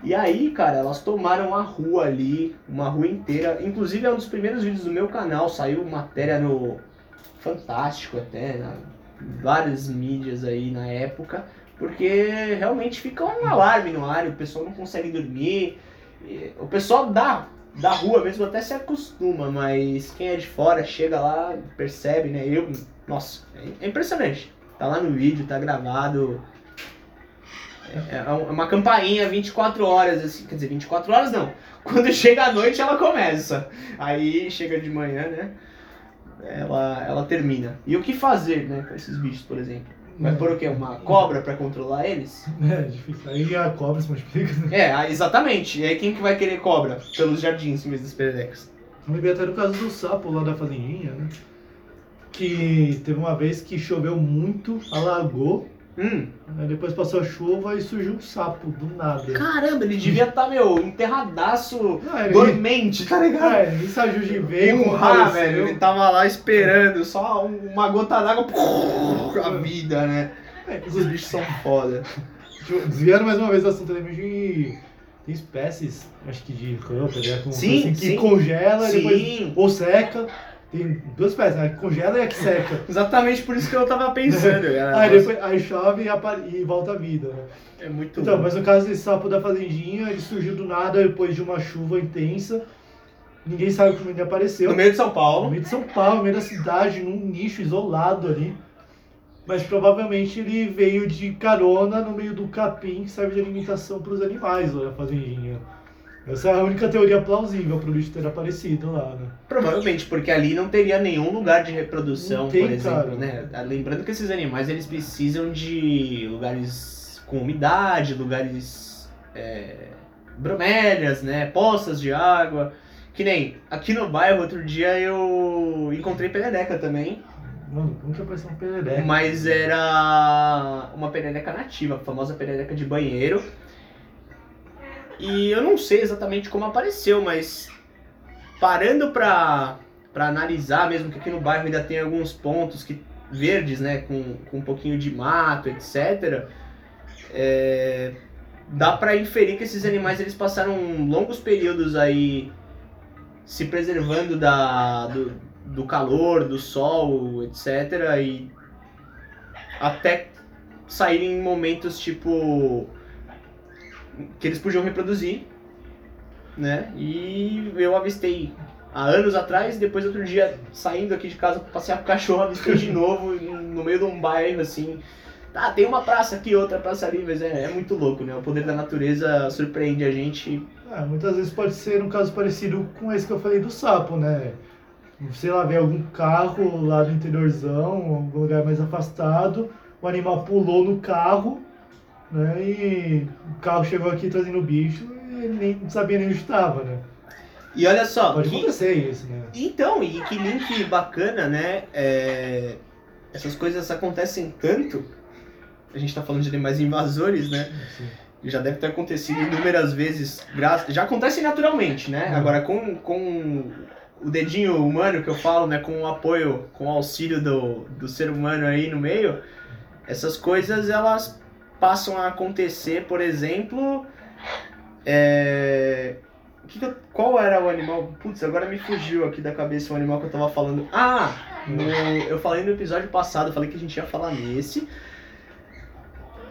E aí, cara, elas tomaram a rua ali, uma rua inteira. Inclusive é um dos primeiros vídeos do meu canal, saiu matéria no Fantástico até, na, várias mídias aí na época, porque realmente fica um alarme no ar, o pessoal não consegue dormir. O pessoal da, da rua mesmo até se acostuma, mas quem é de fora chega lá, percebe, né? Eu, nossa, é impressionante. Tá lá no vídeo, tá gravado. É, é uma campainha 24 horas, assim, quer dizer, 24 horas não. (laughs) Quando chega a noite ela começa. Aí chega de manhã, né? Ela, ela termina. E o que fazer, né, com esses bichos, por exemplo? Vai pôr o quê? Uma cobra pra controlar eles? É, difícil. Aí a cobra se multiplica, né? É, exatamente. E aí quem que vai querer cobra? Pelos jardins, em vez das pererecas. Eu lembrei até do caso do sapo lá da fazendinha, né? Que teve uma vez que choveu muito, alagou, Hum, aí depois passou a chuva e surgiu um sapo do nada. caramba, ele devia estar, meu, enterradaço, Ah, ele, dormente, tá ligado? ah, ele saiu de veio, Um rá, velho, ele tava lá esperando, só um- uma gota d'água, a vida, né? É, Os bichos são foda. Desviando mais uma vez o assunto também de. Tem espécies, acho que de rã, né? Com Sim, assim, que sim. congela e depois. Sim, Ou seca. Tem duas espécies, né? Que congela e a que seca. (laughs) exatamente por isso que eu tava pensando, (laughs) aí depois aí chove e, e volta a vida, né? É muito Então, bom. mas no caso desse sapo da fazendinha, ele surgiu do nada depois de uma chuva intensa. Ninguém sabe como ele apareceu. No meio de São No Paulo. meio de São Paulo, no meio da cidade, num nicho isolado ali. Mas provavelmente ele veio de carona no meio do capim que serve de alimentação para os animais lá na fazendinha. Essa é a única teoria plausível para o bicho ter aparecido lá, né? Provavelmente, porque ali não teria nenhum lugar de reprodução, tem, por exemplo, cara. né? Lembrando que esses animais eles precisam de lugares com umidade, lugares é, bromélias, né? Poças de água. Que nem aqui no bairro outro dia eu encontrei perereca também, Mano, como que apareceu um perereca? mas era uma perereca nativa, a famosa perereca de banheiro. E eu não sei exatamente como apareceu, mas parando pra, pra analisar mesmo que aqui no bairro ainda tem alguns pontos que verdes, né, com, com um pouquinho de mato, etc. é, dá pra inferir que esses animais eles passaram longos períodos aí se preservando da, do, do calor, do sol, etc. E até saírem em momentos tipo que eles podiam reproduzir, né? E eu avistei há anos atrás, depois outro dia saindo aqui de casa pra passear com o cachorro, avistei de novo no meio de um bairro assim. Ah, tem uma praça aqui, outra praça ali, mas é, é muito louco, né? O poder da natureza surpreende a gente. É, muitas vezes pode ser um caso parecido com esse que eu falei do sapo, né? Sei lá, vem algum carro lá do interiorzão, algum lugar mais afastado, o animal pulou no carro, né? E o carro chegou aqui trazendo o bicho e ele nem sabia nem onde estava, né? E olha só, Pode que- acontecer isso, né? Então, e que link bacana, né? É, Essas coisas acontecem tanto. A gente tá falando de animais invasores, né? Assim. Já deve ter acontecido inúmeras vezes. Já acontece naturalmente, né? Uhum. Agora, com, com o dedinho humano que eu falo, né? Com o apoio, com o auxílio do, do ser humano aí no meio, essas coisas elas passam a acontecer, por exemplo. É... que Qual era o animal? Putz, agora me fugiu aqui da cabeça o animal que eu tava falando. Ah! no- Eu falei no episódio passado, falei que a gente ia falar nesse.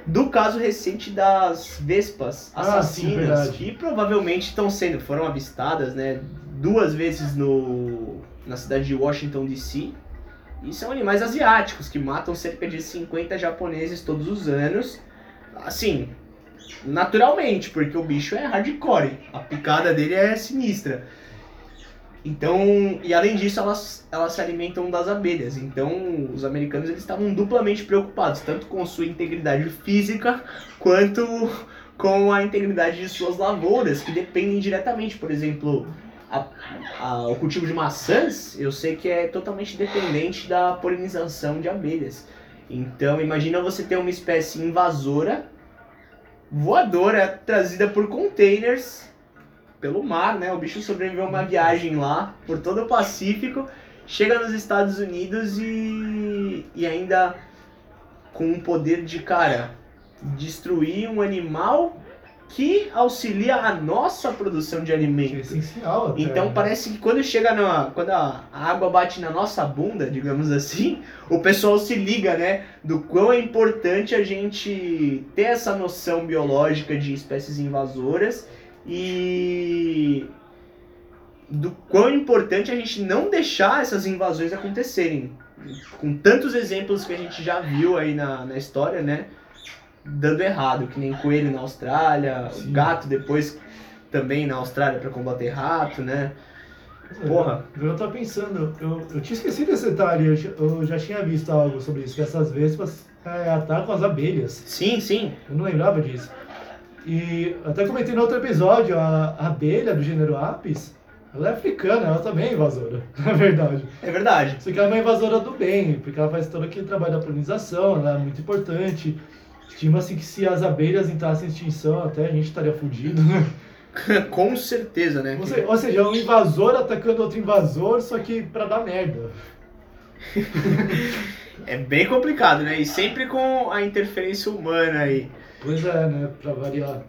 Do caso recente das vespas Ah, sim, assassinas, que provavelmente estão sendo, foram avistadas, né, duas vezes no, na cidade de Washington DC. E são animais asiáticos que matam cerca de 50 japoneses todos os anos. Assim, naturalmente, porque o bicho é hardcore. A picada dele é sinistra. Então, e além disso, elas, elas se alimentam das abelhas. Então, os americanos eles estavam duplamente preocupados, tanto com sua integridade física, quanto com a integridade de suas lavouras, que dependem diretamente. Por exemplo, a- a- o cultivo de maçãs, eu sei que é totalmente dependente da polinização de abelhas. Então, imagina você ter uma espécie invasora, voadora, trazida por containers pelo mar, né? O bicho sobreviveu a uma viagem lá por todo o Pacífico, chega nos Estados Unidos e, e ainda com o poder de, cara, destruir um animal que auxilia a nossa produção de Que é alimento. essencial até. Então né? parece que quando chega na. Quando a, a água bate na nossa bunda, digamos assim, o pessoal se liga, né? Do quão é importante a gente ter essa noção biológica de espécies invasoras e do quão importante a gente não deixar essas invasões acontecerem. Com tantos exemplos que a gente já viu aí na, na história, né? Dando errado, que nem coelho na Austrália, Sim. gato depois também na Austrália para combater rato, né? Porra. Eu tava pensando, eu, eu tinha esquecido esse detalhe, eu, já- eu já tinha visto algo sobre isso, que essas vespas é, atacam as abelhas. Sim, sim. Eu não lembrava disso. E até comentei no outro episódio, a, a abelha do gênero Apis, ela é africana, ela também é invasora, (laughs) na verdade. É verdade. Só que ela é uma invasora do bem, porque ela faz todo aquele trabalho da polinização, ela é muito importante. Estima-se que se as abelhas entrassem em extinção, até a gente estaria fudido. né? (laughs) Com certeza, né? Ou se- ou seja, é um invasor atacando outro invasor, só que pra dar merda. (laughs) É bem complicado, né? E sempre com a interferência humana aí. Pois é, né? Pra variar.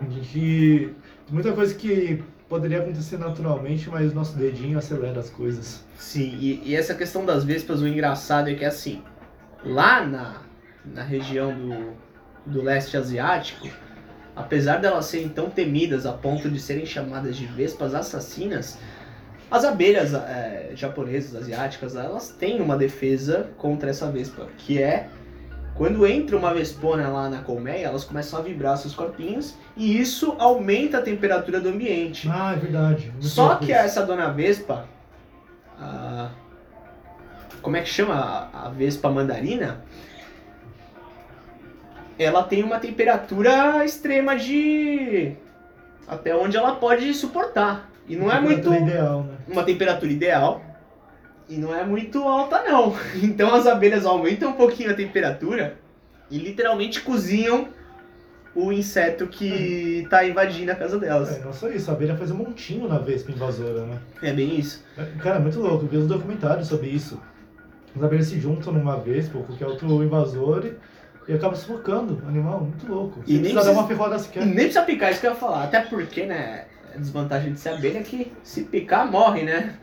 A gente. Muita coisa que poderia acontecer naturalmente, mas nosso dedinho acelera as coisas. Sim, e, e essa questão das vespas, o engraçado é que assim, lá na, na região do, do leste asiático, apesar delas serem tão temidas a ponto de serem chamadas de vespas assassinas, as abelhas eh, japonesas, asiáticas, elas têm uma defesa contra essa vespa, que é quando entra uma vespona lá na colmeia, elas começam a vibrar seus corpinhos e isso aumenta a temperatura do ambiente. Ah, é verdade. Muito Só que essa dona Vespa, a- como é que chama a, a Vespa mandarina? Ela tem uma temperatura extrema de até onde ela pode suportar. E não é muito ideal, né? uma temperatura ideal e não é muito alta não. (laughs) Então as abelhas aumentam um pouquinho a temperatura e literalmente cozinham o inseto que está invadindo a casa delas. É, não só isso, a abelha faz um montinho na vespa invasora, né? É bem isso. Cara, é muito louco, eu vi uns documentários sobre isso. As abelhas se juntam numa vespa ou qualquer outro invasor e, e acabam sufocando o animal, muito louco. E nem precisa dar uma ferroada E sequer. nem precisa picar, isso que eu ia falar. Até porque, né, a desvantagem de ser abelha é que se picar, morre, né?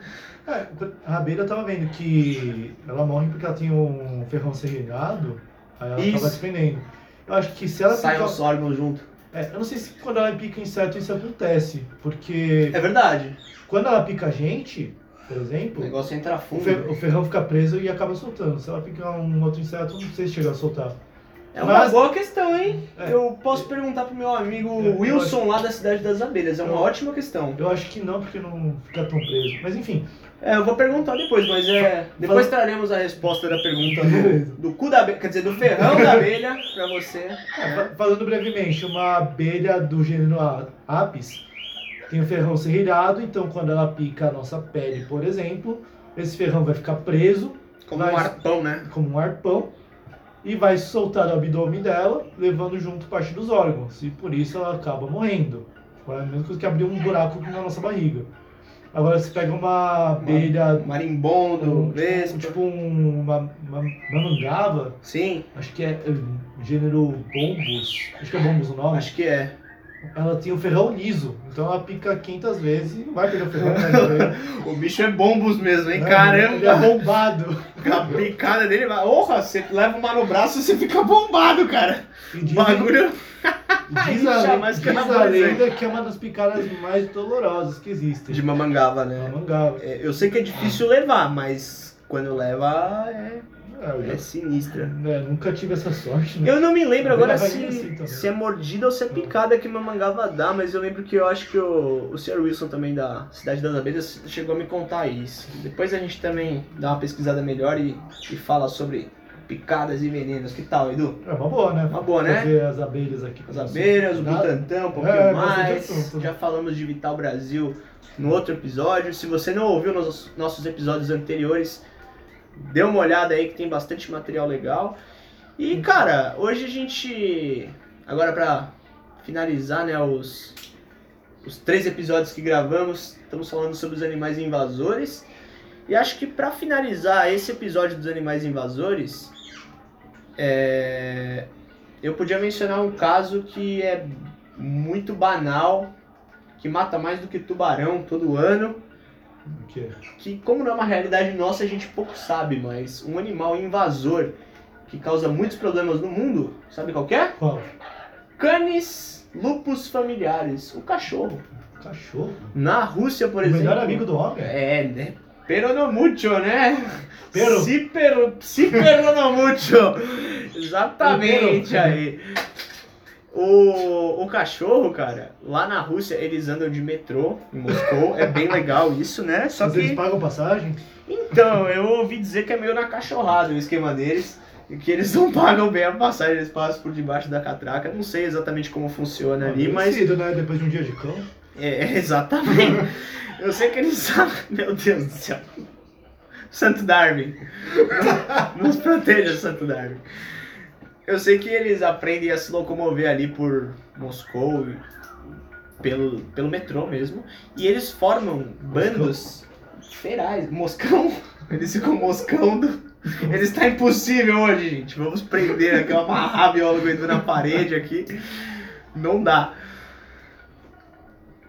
É, a abelha eu tava vendo que ela morre porque ela tem um ferrão serrilhado Aí ela Isso. acaba desprendendo. Eu acho que se ela Sai picar... os órgãos junto. É, eu não sei se quando ela pica inseto isso acontece, porque É verdade. quando ela pica a gente, por O exemplo, negócio entra o, fundo. fer- o ferrão fica preso e acaba soltando. Se ela picar um outro inseto, não sei se chega a soltar. É uma Mas- boa questão, hein? É. Eu posso perguntar pro meu amigo Eu- eu Wilson lá da Cidade das Abelhas. É uma Eu- ótima questão. Eu acho que não, porque não fica tão preso. Mas enfim, É, eu vou perguntar depois, mas é. Depois Fala- traremos a resposta da pergunta do, do cu da abelha, quer dizer, do ferrão da abelha pra você. é, fa- falando brevemente, uma abelha do gênero Apis tem o ferrão serrilhado, então quando ela pica a nossa pele, por exemplo, esse ferrão vai ficar preso Como Mas- um arpão, né? como um arpão e vai soltar do abdômen dela, levando junto parte dos órgãos. E por isso ela acaba morrendo. É a mesma coisa que abrir um buraco na nossa barriga. Agora você pega uma abelha, Marimbondo, um, tipo, vespa. tipo um- uma, uma, uma mangava, Sim, acho que é hum, gênero bombus, acho que é bombus o nome. acho que é. Ela tem o ferrão liso, então ela pica 500 vezes e não vai perder o ferrão. Né? (laughs) O bicho é bombos mesmo, hein? Ele é Caramba! bombado. A picada dele vai. Porra, você leva uma no braço e você fica bombado, cara. O dizem- bagulho. (laughs) (laughs) Diz a, que diz a lenda que é uma das picadas mais dolorosas que existem. De mamangava, né? mangava. É, eu sei que é difícil levar, mas quando leva é, É, já- é sinistra. é, nunca tive essa sorte, né? Eu não me lembro agora se, assim também. se é mordida ou se é picada que mamangava dá, mas eu lembro que eu acho que o, o Sr. Wilson também da Cidade das Abelhas chegou a me contar isso. Depois a gente também dá uma pesquisada melhor e, e fala sobre picadas e venenos. Que tal, Edu? É uma boa, né? Uma boa, né? Fazer as abelhas aqui. As abelhas, o Butantã, um pouquinho É, mais. Já falamos de Vital Brasil no outro episódio. Se você não ouviu nos nossos episódios anteriores, dê uma olhada aí que tem bastante material legal. E cara, hoje a gente. Agora pra finalizar, né, os, os três episódios que gravamos, estamos falando sobre os animais invasores. E acho que pra finalizar esse episódio dos animais invasores, é, eu podia mencionar um caso que é muito banal, que mata mais do que tubarão todo ano, O quê? que como não é uma realidade nossa a gente pouco sabe, mas um animal invasor que causa muitos problemas no mundo, sabe qual é? Qual? Canis lupus familiares, o cachorro. Cachorro? Na Rússia, por o exemplo. melhor amigo do homem? É, né? Pero no mucho, né? Pero. Si pero, si pero no mucho. Exatamente aí. O, o cachorro, cara, lá na Rússia eles andam de metrô em Moscou. é bem legal isso, né? Só Mas eles que. pagam passagem? Então, eu ouvi dizer que é meio na cachorrada o esquema deles. E que eles não pagam bem a passagem, eles passam por debaixo da catraca. Não sei exatamente como funciona ali, mas. Merecido, né? Depois de um dia de cão. É, exatamente. Eu sei que eles. Meu Deus do céu. Santo Darwin. Nos proteja, Santo Darwin. Eu sei que eles aprendem a se locomover ali por Moscou, pelo, pelo metrô mesmo. E eles formam bandos ferais. Moscão? (laughs) Eles ficam moscando. Eles tá impossível hoje, gente. Vamos prender aqui, amarrar biólogo na parede aqui. Não dá.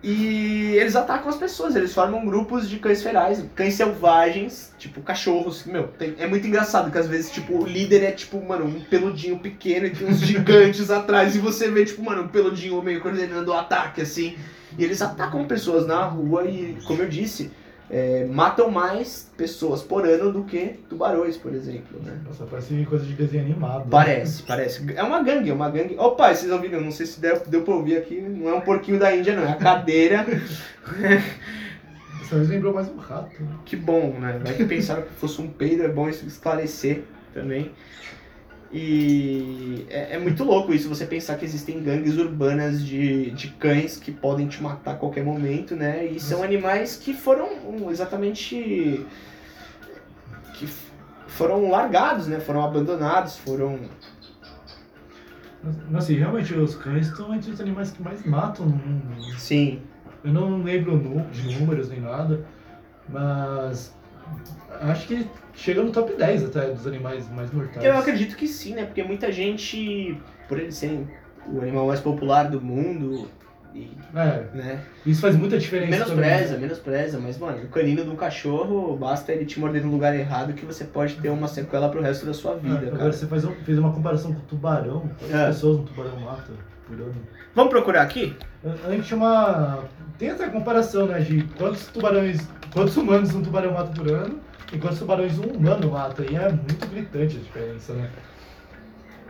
E eles atacam as pessoas, eles formam grupos de cães ferais, cães selvagens, tipo cachorros. Meu, tem- é muito engraçado que às vezes, tipo, o líder é tipo, mano, um peludinho pequeno e tem uns gigantes (laughs) atrás, e você vê, tipo, mano, um peludinho meio coordenando o ataque, assim. E eles atacam pessoas na rua e, como eu disse, é, matam mais pessoas por ano do que tubarões, por exemplo, né? Nossa, parece coisa de desenho animado. Parece, parece. É uma gangue, é uma gangue. Opa, vocês ouviram? Não sei se deu, deu pra ouvir aqui. Não é um porquinho da Índia, não. É a cadeira. Dessa vez lembrou mais um rato. né? Que bom, né? Vai que pensaram que fosse um peido, é bom isso esclarecer também. E é, é muito louco isso, você pensar que existem gangues urbanas de, de cães que podem te matar a qualquer momento, né? E são animais que foram exatamente. que foram largados, né? Foram abandonados, foram. Mas assim, realmente os cães estão entre os animais que mais matam no mundo. né? Sim. Eu não lembro de números nem nada, mas acho que chega no top 10 até dos animais mais mortais. Eu acredito que sim, né? Porque muita gente, por eles serem o animal mais popular do mundo, E, É, né? isso faz muita diferença. Menospreza, também. menospreza, mas, mano, o canino de um cachorro, basta ele te morder no lugar errado que você pode ter uma sequela pro resto da sua vida, É, agora você faz um- fez uma comparação com o tubarão. Quantas É. pessoas um tubarão mata? Vamos procurar aqui? A a gente tinha uma. Tem essa comparação, né? De quantos tubarões. Quantos humanos um tubarão mata por ano e quantos tubarões um humano mata. E é muito gritante a diferença, né?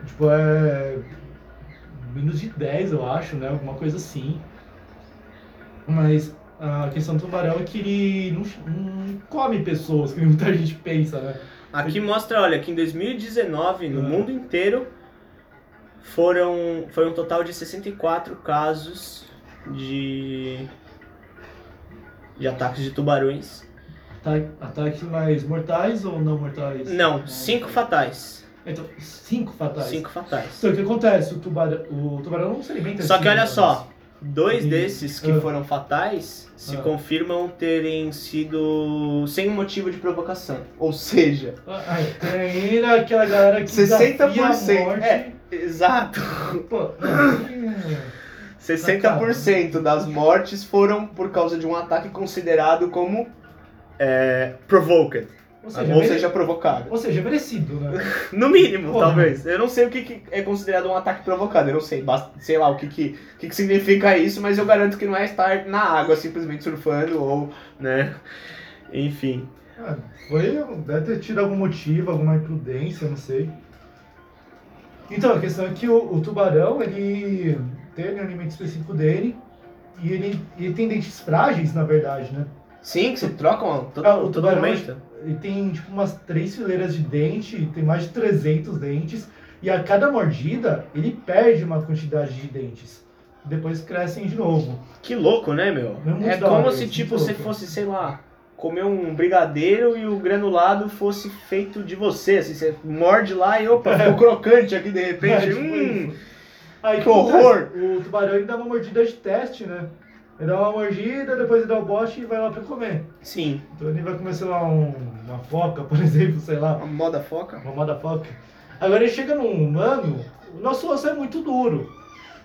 Tipo, é. Menos de 10, eu acho, né? Alguma coisa assim. Mas a questão do tubarão é que ele não, não come pessoas, que muita (laughs) gente pensa, né? Aqui mostra, olha, que em 2019, no Ah. mundo inteiro, foram, foi um total de 64 casos de, de ataques de tubarões. Ata- Ataques mais mortais ou não mortais? Não, cinco fatais. Então, cinco fatais. Cinco fatais. Então, o que acontece? O tubarão, o tubarão não se alimenta Só de que olha cinco só, dois E- desses que ah. foram fatais se Ah. confirmam terem sido sem motivo de provocação. Ou seja, Ah, tem aquela galera que 60%, desafia a morte. é. Exato, Pô, é. 60% das mortes foram por causa de um ataque considerado como é, provoked, Ou seja, ou seja, provocado. ou seja, merecido, né? No mínimo, Porra. talvez. Eu não sei o que, que é considerado um ataque provocado. Eu não sei, sei lá o que, que, que, que significa isso, mas eu garanto que não é estar na água simplesmente surfando ou, né? Enfim. Ah, foi, deve ter tido algum motivo, alguma imprudência, não sei. Então, a questão é que o, o tubarão, ele tem um alimento específico dele e ele, ele tem dentes frágeis, na verdade, né? Sim, que se trocam to- Ah, o totalmente. Ele tem tipo umas três fileiras de dente, tem mais de 300 dentes, e a cada mordida ele perde uma quantidade de dentes. Depois crescem de novo. Que louco, né, meu? É É como se, tipo, você louco. fosse, sei lá, comer um brigadeiro e o granulado fosse feito de você. Assim, você morde lá e, opa, ficou (laughs) crocante aqui de repente. É, tipo hum. Aí, que horror! O tubarão ele dá uma mordida de teste, né? Ele dá uma mordida, depois ele dá o bote e vai lá pra comer. sim. Então ele vai comer, sei lá, um- uma foca, por (laughs) exemplo, sei lá, A moda foca. uma motherfucker. Agora ele chega num humano, o nosso osso é muito duro.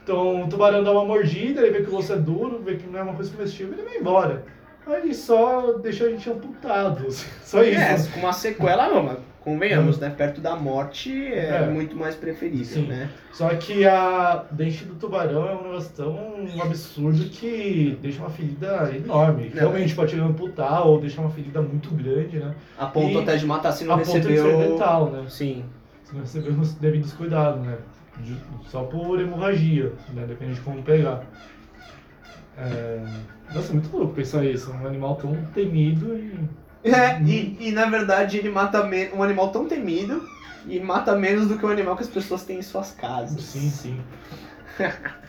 Então o tubarão dá uma mordida, ele vê que o osso é duro, vê que não é uma coisa comestível, ele vai embora. Aí ele só deixa a gente amputado. Só isso. É, com uma sequela não, mas convenhamos, né? Perto da morte é, É. muito mais preferível, Sim. né? Só que a dente do tubarão é um negócio tão absurdo que deixa uma ferida enorme. Não. Realmente pode amputar ou deixar uma ferida muito grande, né? A ponto E até de matar se não a ponto de ser recebeu. letal, né? Sim. Se não recebemos devidos cuidados, né? Só por hemorragia, né? Depende de como pegar. É... Nossa, muito louco pensar isso. Um animal tão temido e. É, e, e na verdade ele mata me- um animal tão temido e mata menos do que o animal que as pessoas têm em suas casas. Sim, sim. (laughs)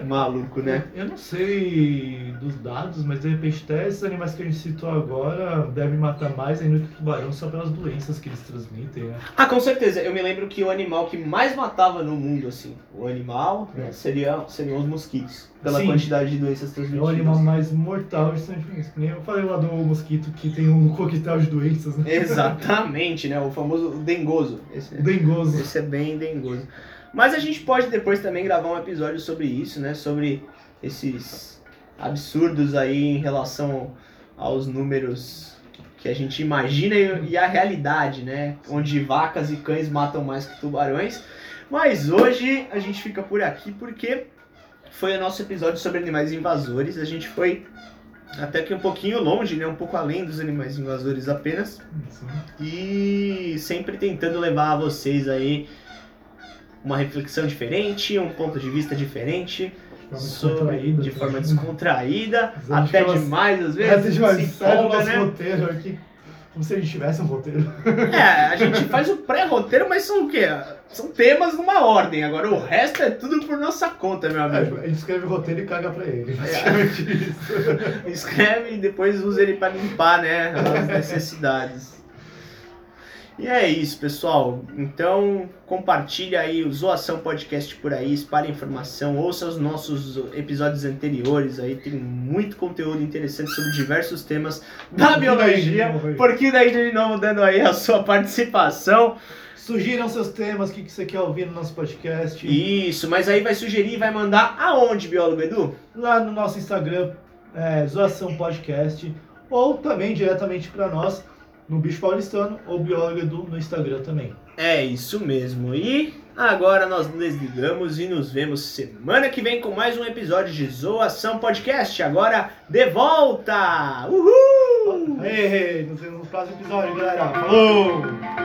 Maluco, né? Eu não sei dos dados, mas de repente até esses animais que a gente citou agora devem matar mais ainda que o tubarão só pelas doenças que eles transmitem, né? Ah, com certeza. Eu me lembro que o animal que mais matava no mundo, assim, o animal, né, seria, seriam os mosquitos. Pela Sim. quantidade de doenças É transmitidas. o animal mais mortal de São eu falei lá do mosquito que tem um coquetel de doenças, né? Exatamente, né? O famoso dengoso. Esse, O dengoso. esse é bem dengoso. Mas a gente pode depois também gravar um episódio sobre isso, né? Sobre esses absurdos aí em relação aos números que a gente imagina e a realidade, né? Onde vacas e cães matam mais que tubarões. Mas hoje a gente fica por aqui porque foi o nosso episódio sobre animais invasores. A gente foi até que um pouquinho longe, né? Um pouco além dos animais invasores apenas. E sempre tentando levar a vocês aí uma reflexão diferente, um ponto de vista diferente, De forma sobre- descontraída, de tá? forma descontraída, até fala- demais às vezes. É, demais. se empolga, nosso né? roteiro aqui. Como se a gente tivesse um roteiro. É, a (laughs) gente faz o pré-roteiro, mas são o quê? São temas numa ordem. Agora o resto é tudo por nossa conta, meu É, amigo. a gente escreve o roteiro e caga pra ele. É. (laughs) Escreve e depois usa ele pra limpar, né? As (laughs) necessidades. E é isso, pessoal. Então, compartilha aí o Zoação Podcast por aí, espalhe informação, ouça os nossos episódios anteriores aí, tem muito conteúdo interessante sobre diversos temas da biologia. Porquinho daí de novo dando aí a sua participação. Sugiram seus temas, o que, que você quer ouvir no nosso podcast. Isso, mas aí vai sugerir e vai mandar aonde, biólogo Edu? Lá no nosso Instagram, é, Zoação Podcast, ou também diretamente para nós no Bicho Paulistano ou Biólogo Edu no Instagram também. É isso mesmo. E agora nós desligamos e nos vemos semana que vem com mais um episódio de Zoação Podcast. Agora de volta! Uhul! Ei, nos vemos no próximo episódio, galera. Falou!